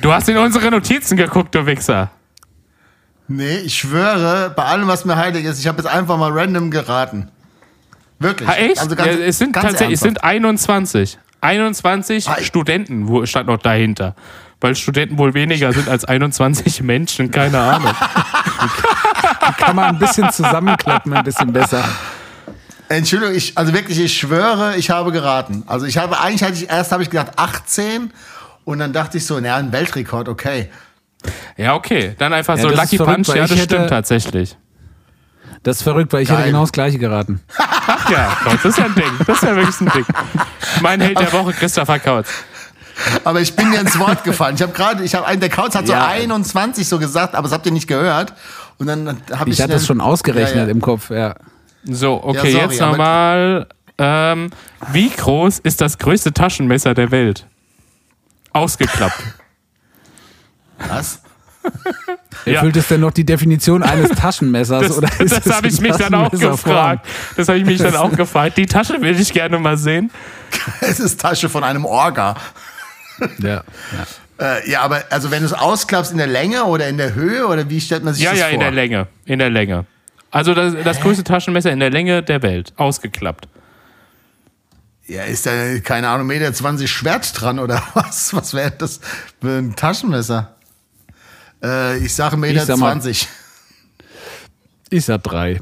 Du hast in unsere Notizen geguckt, du Wichser. Nee, ich schwöre, bei allem, was mir heilig ist, ich habe jetzt einfach mal random geraten. Wirklich. Ha, echt? Also ganz, ja, es sind ganz tatsächlich, es sind ernsthaft. 21. 21 Ei. Studenten wo- stand noch dahinter. Weil Studenten wohl weniger sind als 21 *laughs* Menschen, keine Ahnung. Kann man ein bisschen zusammenklappen, ein bisschen besser. Entschuldigung, ich, also wirklich, ich schwöre, ich habe geraten. Also ich habe, eigentlich hatte ich, erst habe ich gedacht 18 und dann dachte ich so, naja, ein Weltrekord, okay. Ja, okay. Dann einfach Ja, so Lucky verrückt, Punch, ja, das stimmt tatsächlich. Das ist verrückt, weil ich Geil. hätte genau das gleiche geraten. Ach ja, das ist ja ein Ding. Das ist ja wirklich ein Ding. Mein Held der Woche, Christopher Kautz. Aber ich bin dir ins Wort gefallen. Ich habe gerade, ich habe einen, der Kautz hat so Ja. 21 so gesagt, aber das habt ihr nicht gehört. Und dann habe ich. Ich hatte das schon ausgerechnet Ja, ja. im Kopf, ja. So, okay, Ja, sorry, jetzt nochmal. Ähm, wie groß ist das größte Taschenmesser der Welt? Ausgeklappt. Was? *laughs* Ja. Erfüllt es denn noch die Definition eines Taschenmessers? Das, oder ist das habe ich mich dann auch gefragt. Das habe ich mich dann auch gefragt. Die Tasche will ich gerne mal sehen. *laughs* Es ist Tasche von einem Orga. *laughs* Ja, ja. Äh, ja, aber also wenn du es ausklappst in der Länge oder in der Höhe oder wie stellt man sich Ja, das ja, vor? in der Länge. In der Länge. Also das, das größte Taschenmesser in der Länge der Welt. Ausgeklappt. Ja, ist da, keine Ahnung, Meter 20 Schwert dran oder *laughs* was? Was wäre das für ein Taschenmesser? Äh, ich sage Meter Ich sag mal- 20. Ich sag drei.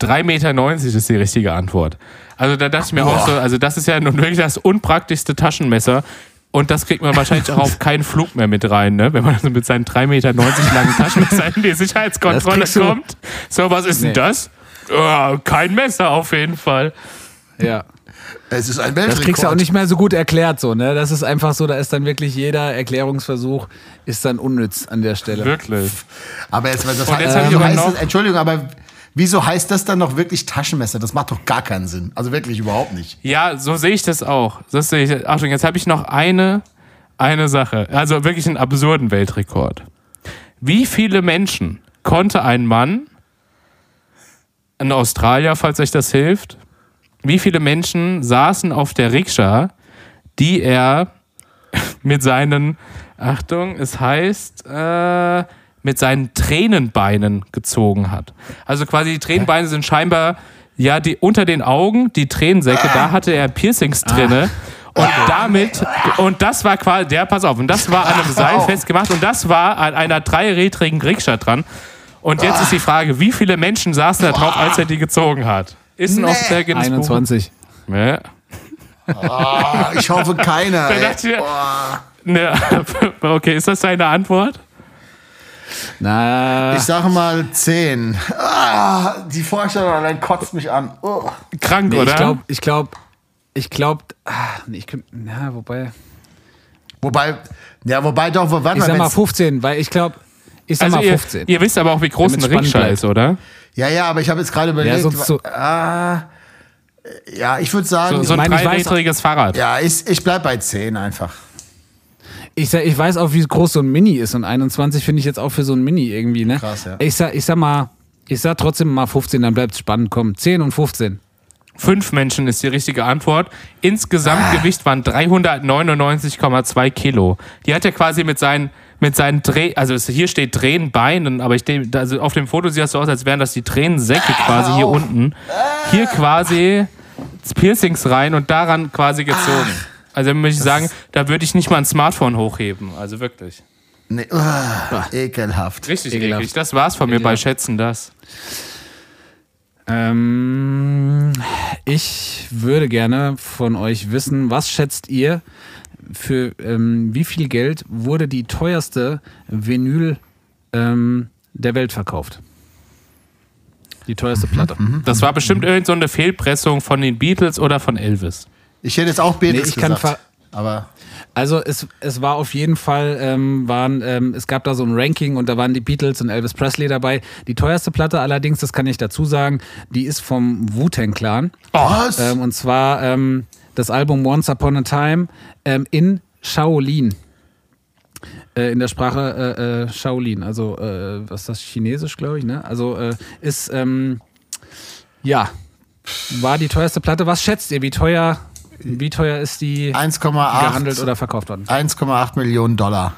3,90 Meter ist die richtige Antwort. Also da dachte ich mir auch so, also das ist ja nun wirklich das unpraktischste Taschenmesser. Und das kriegt man wahrscheinlich auch auf *laughs* keinen Flug mehr mit rein, ne? wenn man so mit seinen 3,90 Meter langen Taschenmesser in die Sicherheitskontrolle kommt. So, was ist denn Nee. das? Ja, kein Messer auf jeden Fall. Ja. Es ist ein Weltrekord. Das kriegst du auch nicht mehr so gut erklärt, so, ne? Das ist einfach so, da ist dann wirklich jeder Erklärungsversuch ist dann unnütz an der Stelle. Wirklich. Aber jetzt, das Und jetzt äh, hab ich heißt es, Entschuldigung, aber wieso heißt das dann noch wirklich Taschenmesser? Das macht doch gar keinen Sinn. Also wirklich überhaupt nicht. Ja, so sehe ich das auch. Das sehe ich. Achtung, jetzt habe ich noch eine, eine Sache. Also wirklich einen absurden Weltrekord. Wie viele Menschen konnte ein Mann, ein Australier, falls euch das hilft, wie viele Menschen saßen auf der Rikscha, die er *laughs* mit seinen, Achtung, es heißt, äh, mit seinen Tränenbeinen gezogen hat. Also quasi die Tränenbeine sind scheinbar ja die unter den Augen, die Tränensäcke, da hatte er Piercings drinne. Und damit, und das war quasi, der, pass auf, und das war an einem Seil festgemacht und das war an einer dreirädrigen Rikscha dran. Und jetzt ist die Frage, wie viele Menschen saßen da drauf, als er die gezogen hat? Ist ein Nee. offiziell Guinness Buch. 21. Ja. Ah, ich hoffe keiner. *laughs* Da ey. dachte ich, ne, *laughs* okay, ist das deine Antwort? Na, Ich sage mal 10. Ah, die Vorstellung allein kotzt mich an. Oh. Krank, nee, oder? ich glaube, ich glaube, ich glaube, ah, nee, ich könnte, na, wobei, Wobei, ja, wobei doch, wo- warte ich mal, sag mal wenn's- 15, weil ich glaube, ich sag also mal ihr, 15. ihr wisst aber auch, wie groß ein Rikscha ist, oder? Ja, ja, aber ich habe jetzt gerade überlegt. sonst so- ah, ja, ich würde sagen, So, so ein dreirädriges Fahrrad. ja, ich, ich bleib bei 10 einfach. Ich, sag, ich weiß auch, wie groß so ein Mini ist und 21 finde ich jetzt auch für so ein Mini irgendwie, ne? Krass, ja. Ich sag, ich sag mal, ich sag trotzdem mal 15, dann bleibt es spannend. Komm, 10 und 15. Fünf Menschen ist die richtige Antwort. Ah. Insgesamtgewicht waren 399,2 Kilo. Die hat er quasi mit seinen, mit seinen Dreh, also es, hier steht Tränenbeinen, aber ich, denk- also auf dem Foto sieht das so aus, als wären das die Tränensäcke quasi hier unten. Hier quasi Piercings rein und daran quasi gezogen. Also muss ich sagen, da würde ich nicht mal ein Smartphone hochheben. Also wirklich. Nee, ah, ekelhaft. Richtig Ekelhaft. eklig. Das war's von mir bei Schätzen das. Ähm, ich würde gerne von euch wissen, was schätzt ihr, für ähm, wie viel Geld wurde die teuerste Vinyl ähm, der Welt verkauft? Die teuerste Platte. Das war bestimmt irgendeine so eine Fehlpressung von den Beatles oder von Elvis. Ich hätte jetzt auch Beatles Nee, ich kann gesagt. ver- Aber Also es, es war auf jeden Fall, ähm, waren, ähm, es gab da so ein Ranking und da waren die Beatles und Elvis Presley dabei. Die teuerste Platte allerdings, das kann ich dazu sagen, die ist vom Wu-Tang Clan. was? Ähm, und zwar ähm, das Album Once Upon a Time ähm, in Shaolin. Äh, in der Sprache äh, äh, Shaolin, also äh, was ist das, Chinesisch, glaube ich, ne? Also äh, ist, ähm, ja, war die teuerste Platte. Was schätzt ihr, wie teuer, wie teuer ist die 1,8 gehandelt oder verkauft worden? 1,8 Millionen Dollar.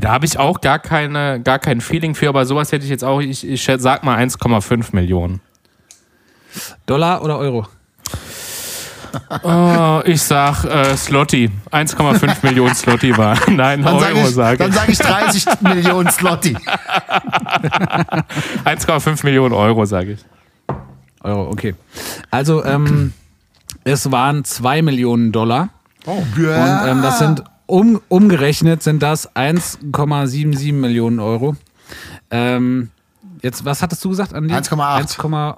Da habe ich auch gar, keine, gar kein Feeling für, aber sowas hätte ich jetzt auch, ich, ich schätze- sag mal 1,5 Millionen. Dollar oder Euro? *laughs* Oh, ich sag äh, Slotty. 1,5 Millionen Slotty war. *laughs* Nein, Dann sage Euro ich, sage dann ich. sag ich 30 *laughs* Millionen Slotty. 1,5 Millionen Euro sage ich. Euro, okay. Also, ähm, es waren 2 Millionen Dollar. Und ähm, das sind um, umgerechnet sind das 1,77 Millionen Euro. Ähm, jetzt, was hattest du gesagt, Andi? 1,8.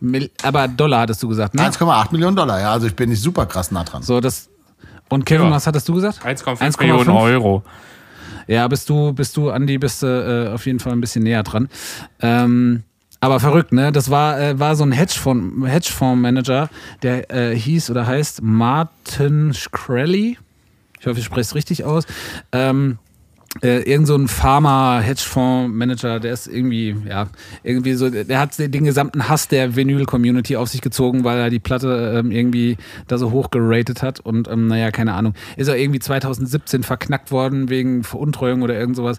1,8 Mil- aber Dollar hattest du gesagt, ne? 1,8 Millionen Dollar, ja. Also ich bin nicht super krass nah dran. So, das. Und Kevin, Ja. was hattest du gesagt? 1,5 Millionen Euro. Ja, bist du, bist du, Andi, bist du äh, auf jeden Fall ein bisschen näher dran. Ähm, aber verrückt, ne? Das war, äh, war so ein Hedgefonds, Hedgefondsmanager, der äh, hieß oder heißt Martin Shkreli. Ich hoffe, ich spreche es richtig aus. Ähm, äh, irgend so ein Pharma-Hedgefonds-Manager, der ist irgendwie, ja, irgendwie so, der hat den gesamten Hass der Vinyl-Community auf sich gezogen, weil er die Platte ähm, irgendwie da so hoch geratet hat und, ähm, naja, keine Ahnung. Ist er irgendwie 2017 verknackt worden wegen Veruntreuung oder irgend sowas.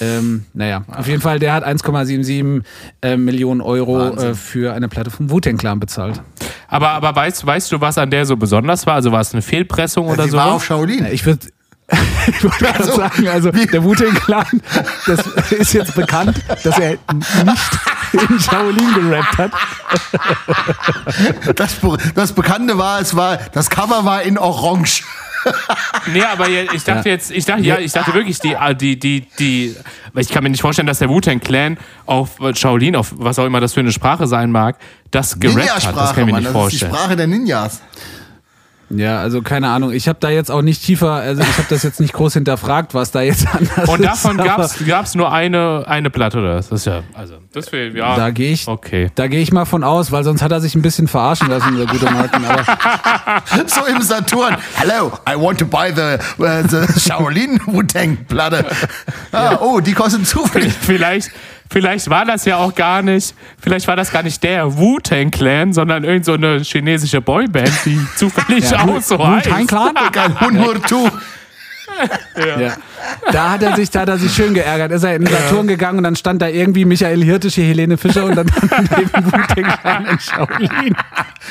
Ähm, naja, auf jeden Fall, der hat 1,77 äh, Millionen Euro äh, für eine Platte vom Wu-Tang Clan bezahlt. Aber, aber weißt, weißt du, was an der so besonders war? Also war es eine Fehlpressung oder Sie so? war auf Shaolin. Ja, Ich würde ich gerade Also, sagen, also wie- der Wu-Tang Clan, das ist jetzt bekannt, dass er nicht in Shaolin gerappt hat. Das, das Bekannte war, es war, das Cover war in Orange. Nee, aber ich dachte jetzt, ich dachte, ja, ich dachte wirklich, die, äh, die, die, die, ich kann mir nicht vorstellen, dass der Wu-Tang Clan auf Shaolin, auf was auch immer das für eine Sprache sein mag, das gerappt hat. Das kann ich mir Mann. nicht Das ist die vorstellen. Sprache der Ninjas. Ja, also keine Ahnung. Ich habe da jetzt auch nicht tiefer, also ich habe das jetzt nicht groß hinterfragt, was da jetzt *laughs* anders Und ist. davon gab's gab's nur eine, eine Platte, oder? was? Das ist ja, also, das will, ja. Da gehe ich, Okay. da gehe ich mal von aus, weil sonst hat er sich ein bisschen verarschen lassen, der gute Martin. Aber *laughs* So im Saturn. Hello, I want to buy the, uh, the Shaolin Wu-Tang-Platte. Ah, Oh, die kostet zu viel. Vielleicht, vielleicht war das ja auch gar nicht, vielleicht war das gar nicht der Wu-Tang Clan, sondern irgend so eine chinesische Boyband, die *laughs* zufällig auch so heißt. Wu-Tang Clan? Kein *laughs* Hunmurtu. Ja. Da hat er sich, da hat er sich schön geärgert. Ist er in den Saturn gegangen und dann stand da irgendwie Michael Hirtisch, hier Helene Fischer und dann *laughs* neben Wu-Tang Clan in Shaolin.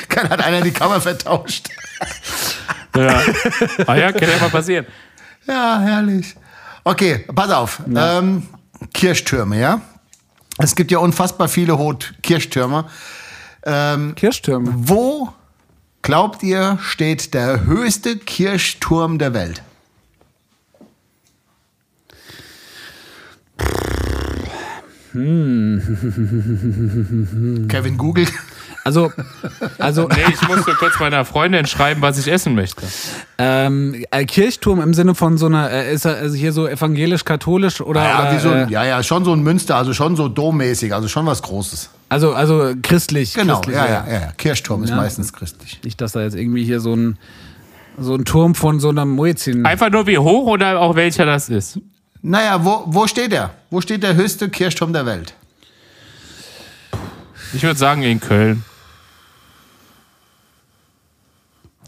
Keiner hat einer die Kammer vertauscht. Ja. Ah ja, kann ja mal passieren. Ja, herrlich. Okay, pass auf. Ähm, Kirchtürme, ja? Es gibt ja unfassbar viele Kirchtürme. Ähm, Kirschtürme. wo, glaubt ihr, steht der höchste Kirchturm der Welt? Kevin googelt. Also, *laughs* also Nee, ich musste kurz meiner Freundin schreiben, was ich essen möchte. ähm, äh, Kirchturm im Sinne von so einer, äh, ist er also hier so evangelisch-katholisch oder, Ja, oder wie so, ein- äh, ja, ja, schon so ein Münster, also schon so dommäßig, also schon was Großes. also, also christlich. Genau, christlich, ja, ja, ja, ja. Kirchturm ist Ja. meistens christlich. Nicht, dass da jetzt irgendwie hier so ein, so ein Turm von so einem Muezzin. Einfach nur wie hoch oder auch welcher das ist. Naja, wo, wo steht er? Wo steht der höchste Kirchturm der Welt? Ich würde sagen in Köln.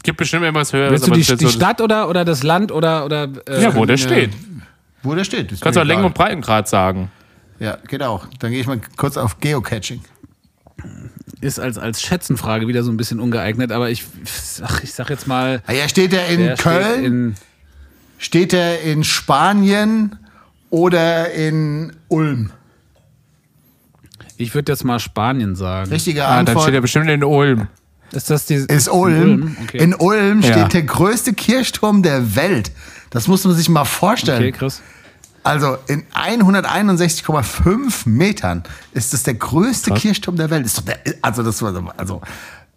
Gibt bestimmt irgendwas höheres. Willst du die, die so- Stadt oder, oder das Land oder. oder äh, Ja, wo der äh, steht. Wo der steht. Kannst du auch Längen und Breitengrad sagen. Ja, geht auch. Dann gehe ich mal kurz auf Geocaching. Ist als, als Schätzenfrage wieder so ein bisschen ungeeignet, aber ich, ach, ich sag jetzt mal. Ah ja, steht er in der Köln? Steht in, steht er in Spanien oder in Ulm? ich würde jetzt mal Spanien sagen. Richtige Ah, dann Antwort steht er bestimmt in Ulm. Ist das die. ist Ulm. Okay. In Ulm Ja. steht der größte Kirchturm der Welt. Das muss man sich mal vorstellen. okay, Chris. Also in 161,5 Metern ist das der größte Kirchturm der Welt. Ist doch der, also das war also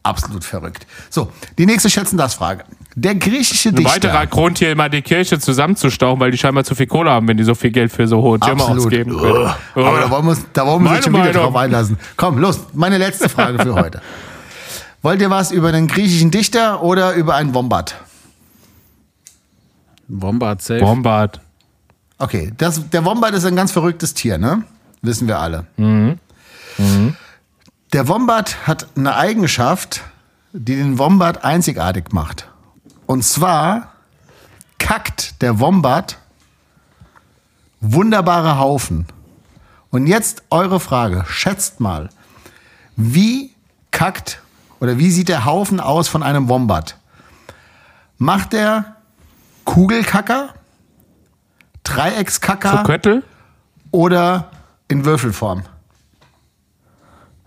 absolut verrückt. So, die nächste schätzen das Frage. Der griechische Ein Dichter. weiterer Grund, hier immer die Kirche zusammenzustauchen, weil die scheinbar zu viel Kohle haben, wenn die so viel Geld für so hohe Türme ausgeben können. Aber da wollen wir uns, da wollen wir uns schon wieder Meinung. drauf einlassen. Komm, los, meine letzte Frage für heute. *laughs* Wollt ihr was über den griechischen Dichter oder über einen Wombat? Wombat safe. Bombard. Okay, das, der Wombat ist ein ganz verrücktes Tier, ne? Wissen wir alle. Der Wombat hat eine Eigenschaft, die den Wombat einzigartig macht. Und zwar kackt der Wombat wunderbare Haufen. Und jetzt eure Frage. Schätzt mal, wie kackt oder wie sieht der Haufen aus von einem Wombat? Macht der Kugelkacker, Dreieckskacker So Köttel? oder in Würfelform?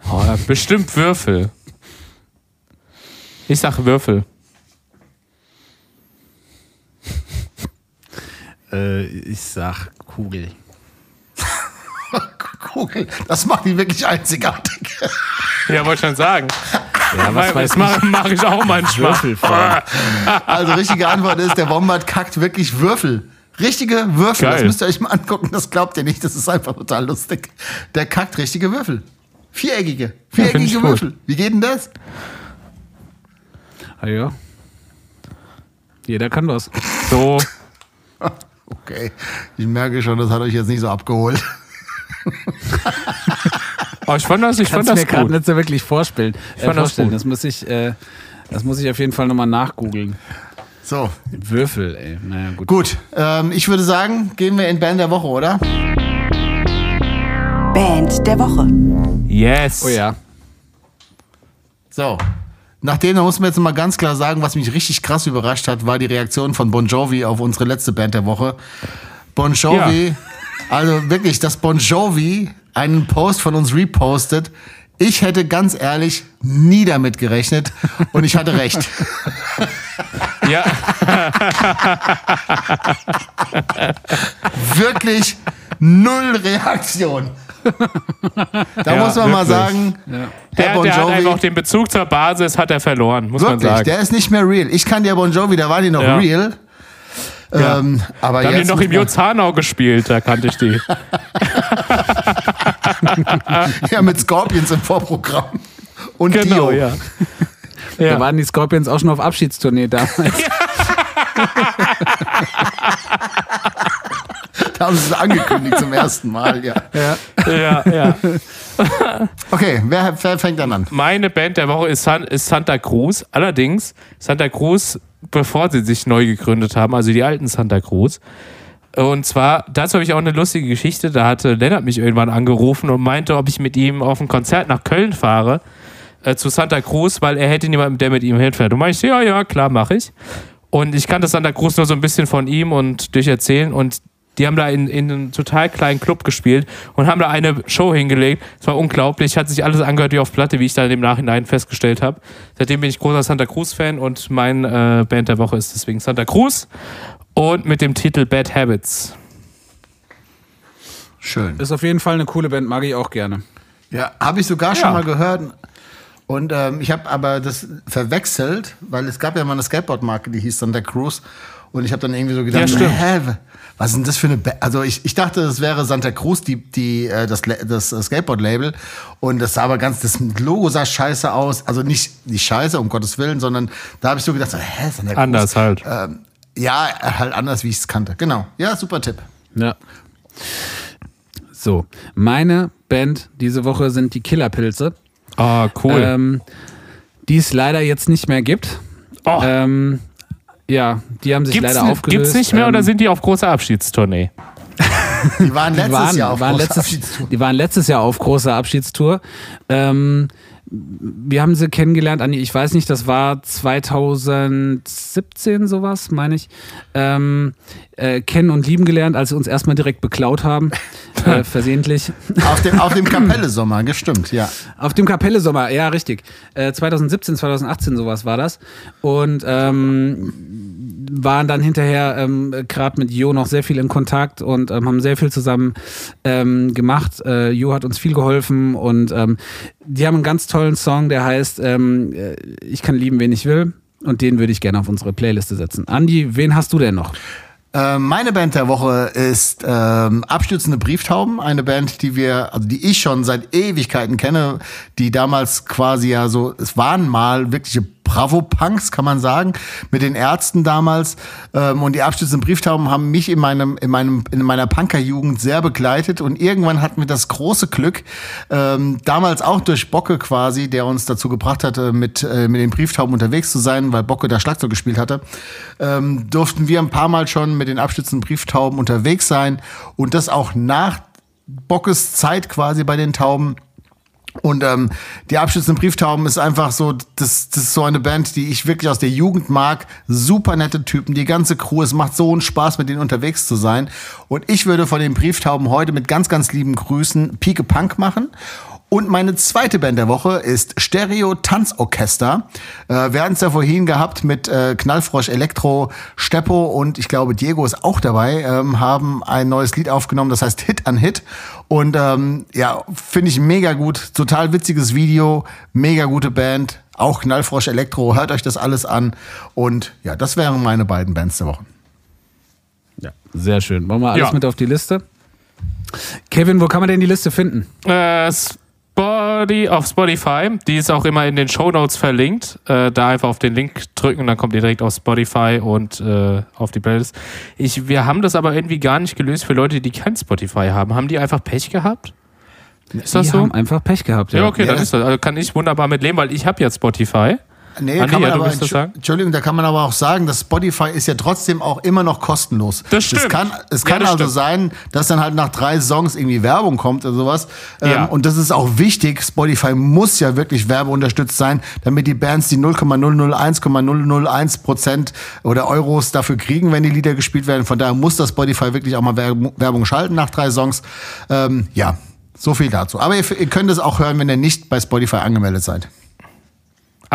Oh, bestimmt Würfel. Ich sag Würfel. Äh, ich sag Kugel. *laughs* Kugel, das macht ihn wirklich einzigartig. Ja, wollte schon sagen. *laughs* Ja, was das weiß mache mach ich auch manchmal. Würfelform. Also richtige Antwort ist, der Wombat kackt wirklich Würfel. Richtige Würfel, das Geil. müsst ihr euch mal angucken, das glaubt ihr nicht, das ist einfach total lustig. Der kackt richtige Würfel. Viereckige, viereckige gut. Würfel. Wie geht denn das? Ah, ja. Jeder kann was. So. *laughs* Okay, ich merke schon, das hat euch jetzt nicht so abgeholt. *laughs* Oh, ich fand das, ich fand Kannst mir das gerade gut. nicht so wirklich vorstellen. Äh, fand das vorstellen. gut. Das, muss ich, äh, das muss ich auf jeden Fall nochmal nachgoogeln. So, Würfel, ey. Naja, gut. gut. Ähm, ich würde sagen, gehen wir in Band der Woche, oder? Band der Woche. Yes. Oh ja. So. Nachdem, da muss man jetzt mal ganz klar sagen, was mich richtig krass überrascht hat, war die Reaktion von Bon Jovi auf unsere letzte Band der Woche. Bon Jovi, also wirklich, dass Bon Jovi einen Post von uns repostet. Ich hätte ganz ehrlich nie damit gerechnet und ich hatte recht. *laughs* Ja, *laughs* Wirklich null Reaktion. Da Ja, muss man mal wirklich. sagen, der, der, Bon der hat einfach Jovi, den Bezug zur Basis hat er verloren, muss man wirklich, sagen. der ist nicht mehr real. Ich kann der Bon Jovi, da war die noch Ja. real. Ja. Ähm, aber Da haben die noch im man- Jozanau gespielt, da kannte ich die. *laughs* *laughs* Ja, mit Scorpions im Vorprogramm. Und Genau, Dio. ja. *laughs* Da ja. waren die Scorpions auch schon auf Abschiedstournee damals. *laughs* Da haben sie es angekündigt zum ersten Mal, ja. ja, ja. Okay, wer, wer fängt dann an? Meine Band der Woche ist, San, ist Santa Cruz. Allerdings Santa Cruz, bevor sie sich neu gegründet haben, also die alten Santa Cruz. Und zwar, dazu habe ich auch eine lustige Geschichte. Da hatte Lennart mich irgendwann angerufen und meinte, ob ich mit ihm auf ein Konzert nach Köln fahre, äh, zu Santa Cruz, weil er hätte niemanden, der mit ihm hinfährt. Und meinte ich, ja, ja, klar, mache ich. Und ich kannte Santa Cruz nur so ein bisschen von ihm und durch Erzählen. Und die haben da in, in einem total kleinen Club gespielt und haben da eine Show hingelegt. Es war unglaublich, hat sich alles angehört wie auf Platte, wie ich dann im Nachhinein festgestellt habe. Seitdem bin ich großer Santa Cruz-Fan und mein äh, Band der Woche ist deswegen Santa Cruz und mit dem Titel Bad Habits. Schön. Ist auf jeden Fall eine coole Band, mag ich auch gerne. Ja, habe ich sogar Ja. schon mal gehört. Und ähm, ich habe aber das verwechselt, weil es gab ja mal eine Skateboard-Marke, die hieß Santa Cruz. Und ich habe dann irgendwie so gedacht, Ja, hä, was ist denn das für eine Band? Also ich, ich dachte, das wäre Santa Cruz, die, die, äh, das, das äh, Skateboard-Label. Und das sah aber ganz, das Logo sah scheiße aus. Also nicht, nicht scheiße, um Gottes Willen, sondern da habe ich so gedacht, so, hä, Santa Cruz? Anders halt. Ähm, ja, halt anders, wie ich es kannte. Genau. Ja, super Tipp. Ja. So, meine Band diese Woche sind die Killerpilze, Ah, cool. ähm, die es leider jetzt nicht mehr gibt. oh, Ähm, ja, die haben sich gibt's, leider aufgelöst. gibt's nicht mehr ähm, oder sind die auf großer Abschiedstournee? Die waren letztes die waren, Jahr auf waren großer letztes, Abschiedstour. die waren letztes Jahr auf großer Abschiedstour. Ähm, wir haben sie kennengelernt, Andi, ich weiß nicht, das war 2017 sowas, meine ich. Ähm, äh, kennen und lieben gelernt, als sie uns erstmal direkt beklaut haben, *laughs* äh, versehentlich. Auf dem, auf dem *laughs* Kapelle-Sommer, gestimmt, ja. Auf dem Kapelle Sommer, ja, richtig. Äh, 2017, 2018 sowas war das. Und ähm, waren dann hinterher ähm, gerade mit Jo noch sehr viel in Kontakt und ähm, haben sehr viel zusammen ähm, gemacht. Äh, Jo hat uns viel geholfen und ähm, die haben einen ganz tollen Song, der heißt ähm, äh, Ich kann lieben, wen ich will. Und den würde ich gerne auf unsere Playliste setzen. Andi, wen hast du denn noch? Äh, meine Band der Woche ist ähm, Abstürzende Brieftauben, eine Band, die wir, also die ich schon seit Ewigkeiten kenne, die damals quasi ja so, es waren mal wirkliche Bravo-Punks, kann man sagen, mit den Ärzten damals. Ähm, und die abstützenden Brieftauben haben mich in meinem, in meinem, in meiner Punkerjugend sehr begleitet. Und irgendwann hatten wir das große Glück, ähm, damals auch durch Bocke quasi, der uns dazu gebracht hatte, mit, äh, mit den Brieftauben unterwegs zu sein, weil Bocke da Schlagzeug gespielt hatte, ähm, durften wir ein paar Mal schon mit den abstützenden Brieftauben unterwegs sein. Und das auch nach Bockes Zeit quasi bei den Tauben. Und ähm, die abschließenden Brieftauben ist einfach so, das, das ist so eine Band, die ich wirklich aus der Jugend mag. Super nette Typen, die ganze Crew. Es macht so einen Spaß, mit denen unterwegs zu sein. Und ich würde von den Brieftauben heute mit ganz, ganz lieben Grüßen Pike Punk machen. Und meine zweite Band der Woche ist Stereo Tanzorchester. Äh, wir hatten es ja vorhin gehabt mit äh, Knallfrosch Elektro, Steppo und ich glaube Diego ist auch dabei, ähm, haben ein neues Lied aufgenommen, das heißt Hit an Hit. Und ähm, ja, finde ich mega gut. Total witziges Video, mega gute Band. Auch Knallfrosch Elektro, hört euch das alles an. Und ja, das wären meine beiden Bands der Woche. Ja, sehr schön. Machen wir alles Ja. mit auf die Liste. Kevin, wo kann man denn die Liste finden? Äh, Spotty, auf Spotify. Die ist auch immer in den Show Notes verlinkt. Äh, da einfach auf den Link drücken, dann kommt ihr direkt auf Spotify und äh, auf die Playlist. Ich, wir haben das aber irgendwie gar nicht gelöst für Leute, die kein Spotify haben. Haben die einfach Pech gehabt? Ist das die so? haben einfach Pech gehabt. Ja, Ja, okay, dann ist das. Also kann ich wunderbar mit leben, weil ich habe ja Spotify. Nee, Andi, kann man ja, aber? Entschuldigung, da kann man aber auch sagen, dass Spotify ist ja trotzdem auch immer noch kostenlos. Das stimmt. Es kann, es Ja, kann das also stimmt. sein, dass dann halt nach drei Songs irgendwie Werbung kommt oder sowas. Ja. Ähm, und das ist auch wichtig. Spotify muss ja wirklich werbeunterstützt sein, damit die Bands die 0,001,001 Prozent oder Euros dafür kriegen, wenn die Lieder gespielt werden. Von daher muss das Spotify wirklich auch mal Werbung Werbung schalten nach drei Songs. Ähm, ja, so viel dazu. Aber ihr, ihr könnt es auch hören, wenn ihr nicht bei Spotify angemeldet seid.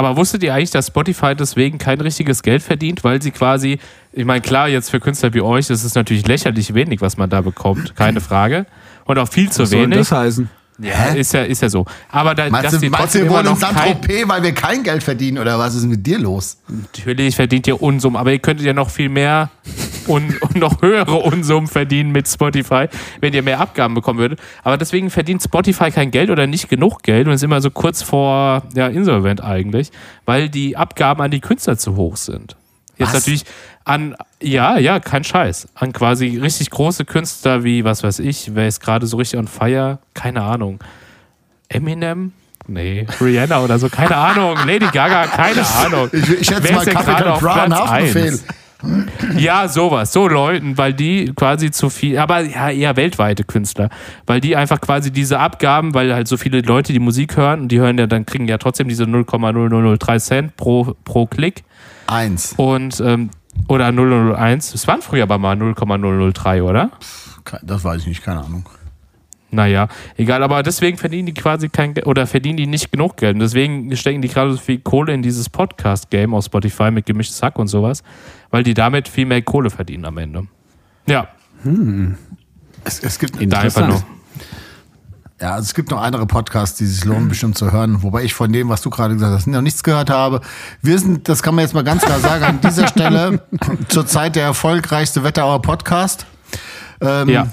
Aber wusstet ihr eigentlich, dass Spotify deswegen kein richtiges Geld verdient, weil sie quasi, ich meine, klar, jetzt für Künstler wie euch, das ist natürlich lächerlich wenig, was man da bekommt, keine Frage. Und auch viel zu Was soll wenig. das heißen? Ja, Hä? ist ja, ist ja so. Aber da, Meinst dass du, die trotzdem wir wollen in Saint-Tropez, weil wir kein Geld verdienen oder was ist mit dir los? Natürlich verdient ihr Unsummen, aber ihr könntet ja noch viel mehr und, und noch höhere Unsummen verdienen mit Spotify, wenn ihr mehr Abgaben bekommen würdet. Aber deswegen verdient Spotify kein Geld oder nicht genug Geld und ist immer so kurz vor ja, insolvent eigentlich, weil die Abgaben an die Künstler zu hoch sind. Jetzt Was? natürlich an, ja, ja, kein Scheiß, an quasi richtig große Künstler wie, was weiß ich, wer ist gerade so richtig on fire? Keine Ahnung. Eminem? Nee, Rihanna oder so, keine Ahnung. Lady Gaga, keine Ahnung. Ich, ich schätze mal auf Bra Haftbefehl. Ja, sowas, so Leuten, weil die quasi zu viel, aber ja, eher weltweite Künstler, weil die einfach quasi diese Abgaben, weil halt so viele Leute die Musik hören und die hören ja, dann kriegen ja trotzdem diese 0,0003 Cent pro, pro Klick Eins. und ähm, oder 001, es waren früher aber mal 0,003, oder? Das weiß ich nicht, keine Ahnung. Naja, egal, aber deswegen verdienen die quasi kein Geld oder verdienen die nicht genug Geld. Und deswegen stecken die gerade so viel Kohle in dieses Podcast-Game auf Spotify mit gemischtes Hack und sowas, weil die damit viel mehr Kohle verdienen am Ende. Ja, Es, es, gibt, da einfach nur. Ja, also es gibt noch andere Podcasts, die sich lohnen, bestimmt zu hören. Wobei ich von dem, was du gerade gesagt hast, noch nichts gehört habe. Wir sind, das kann man jetzt mal ganz klar sagen, an dieser Stelle *laughs* zurzeit der erfolgreichste Wetterauer Podcast. Ähm, Ja.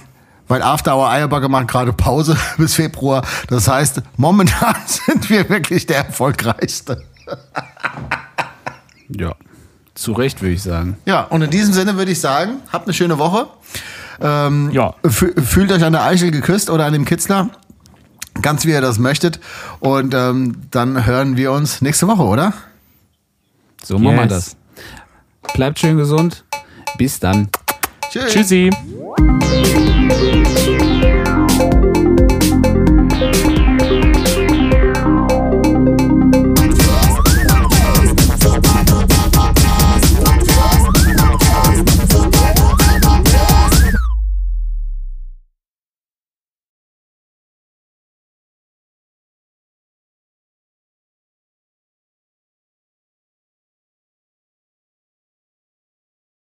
Weil After Hour Eierbagger macht gerade Pause *laughs* bis Februar. Das heißt, momentan *laughs* sind wir wirklich der erfolgreichste. Ja. Zu Recht, würde ich sagen. Ja, und in diesem Sinne würde ich sagen, habt eine schöne Woche. Ähm, Ja. fü- Fühlt euch an der Eichel geküsst oder an dem Kitzler. Ganz wie ihr das möchtet. Und ähm, dann hören wir uns nächste Woche, oder? So machen wir Yes. das. Bleibt schön gesund. Bis dann. Tschüss. Tschüssi.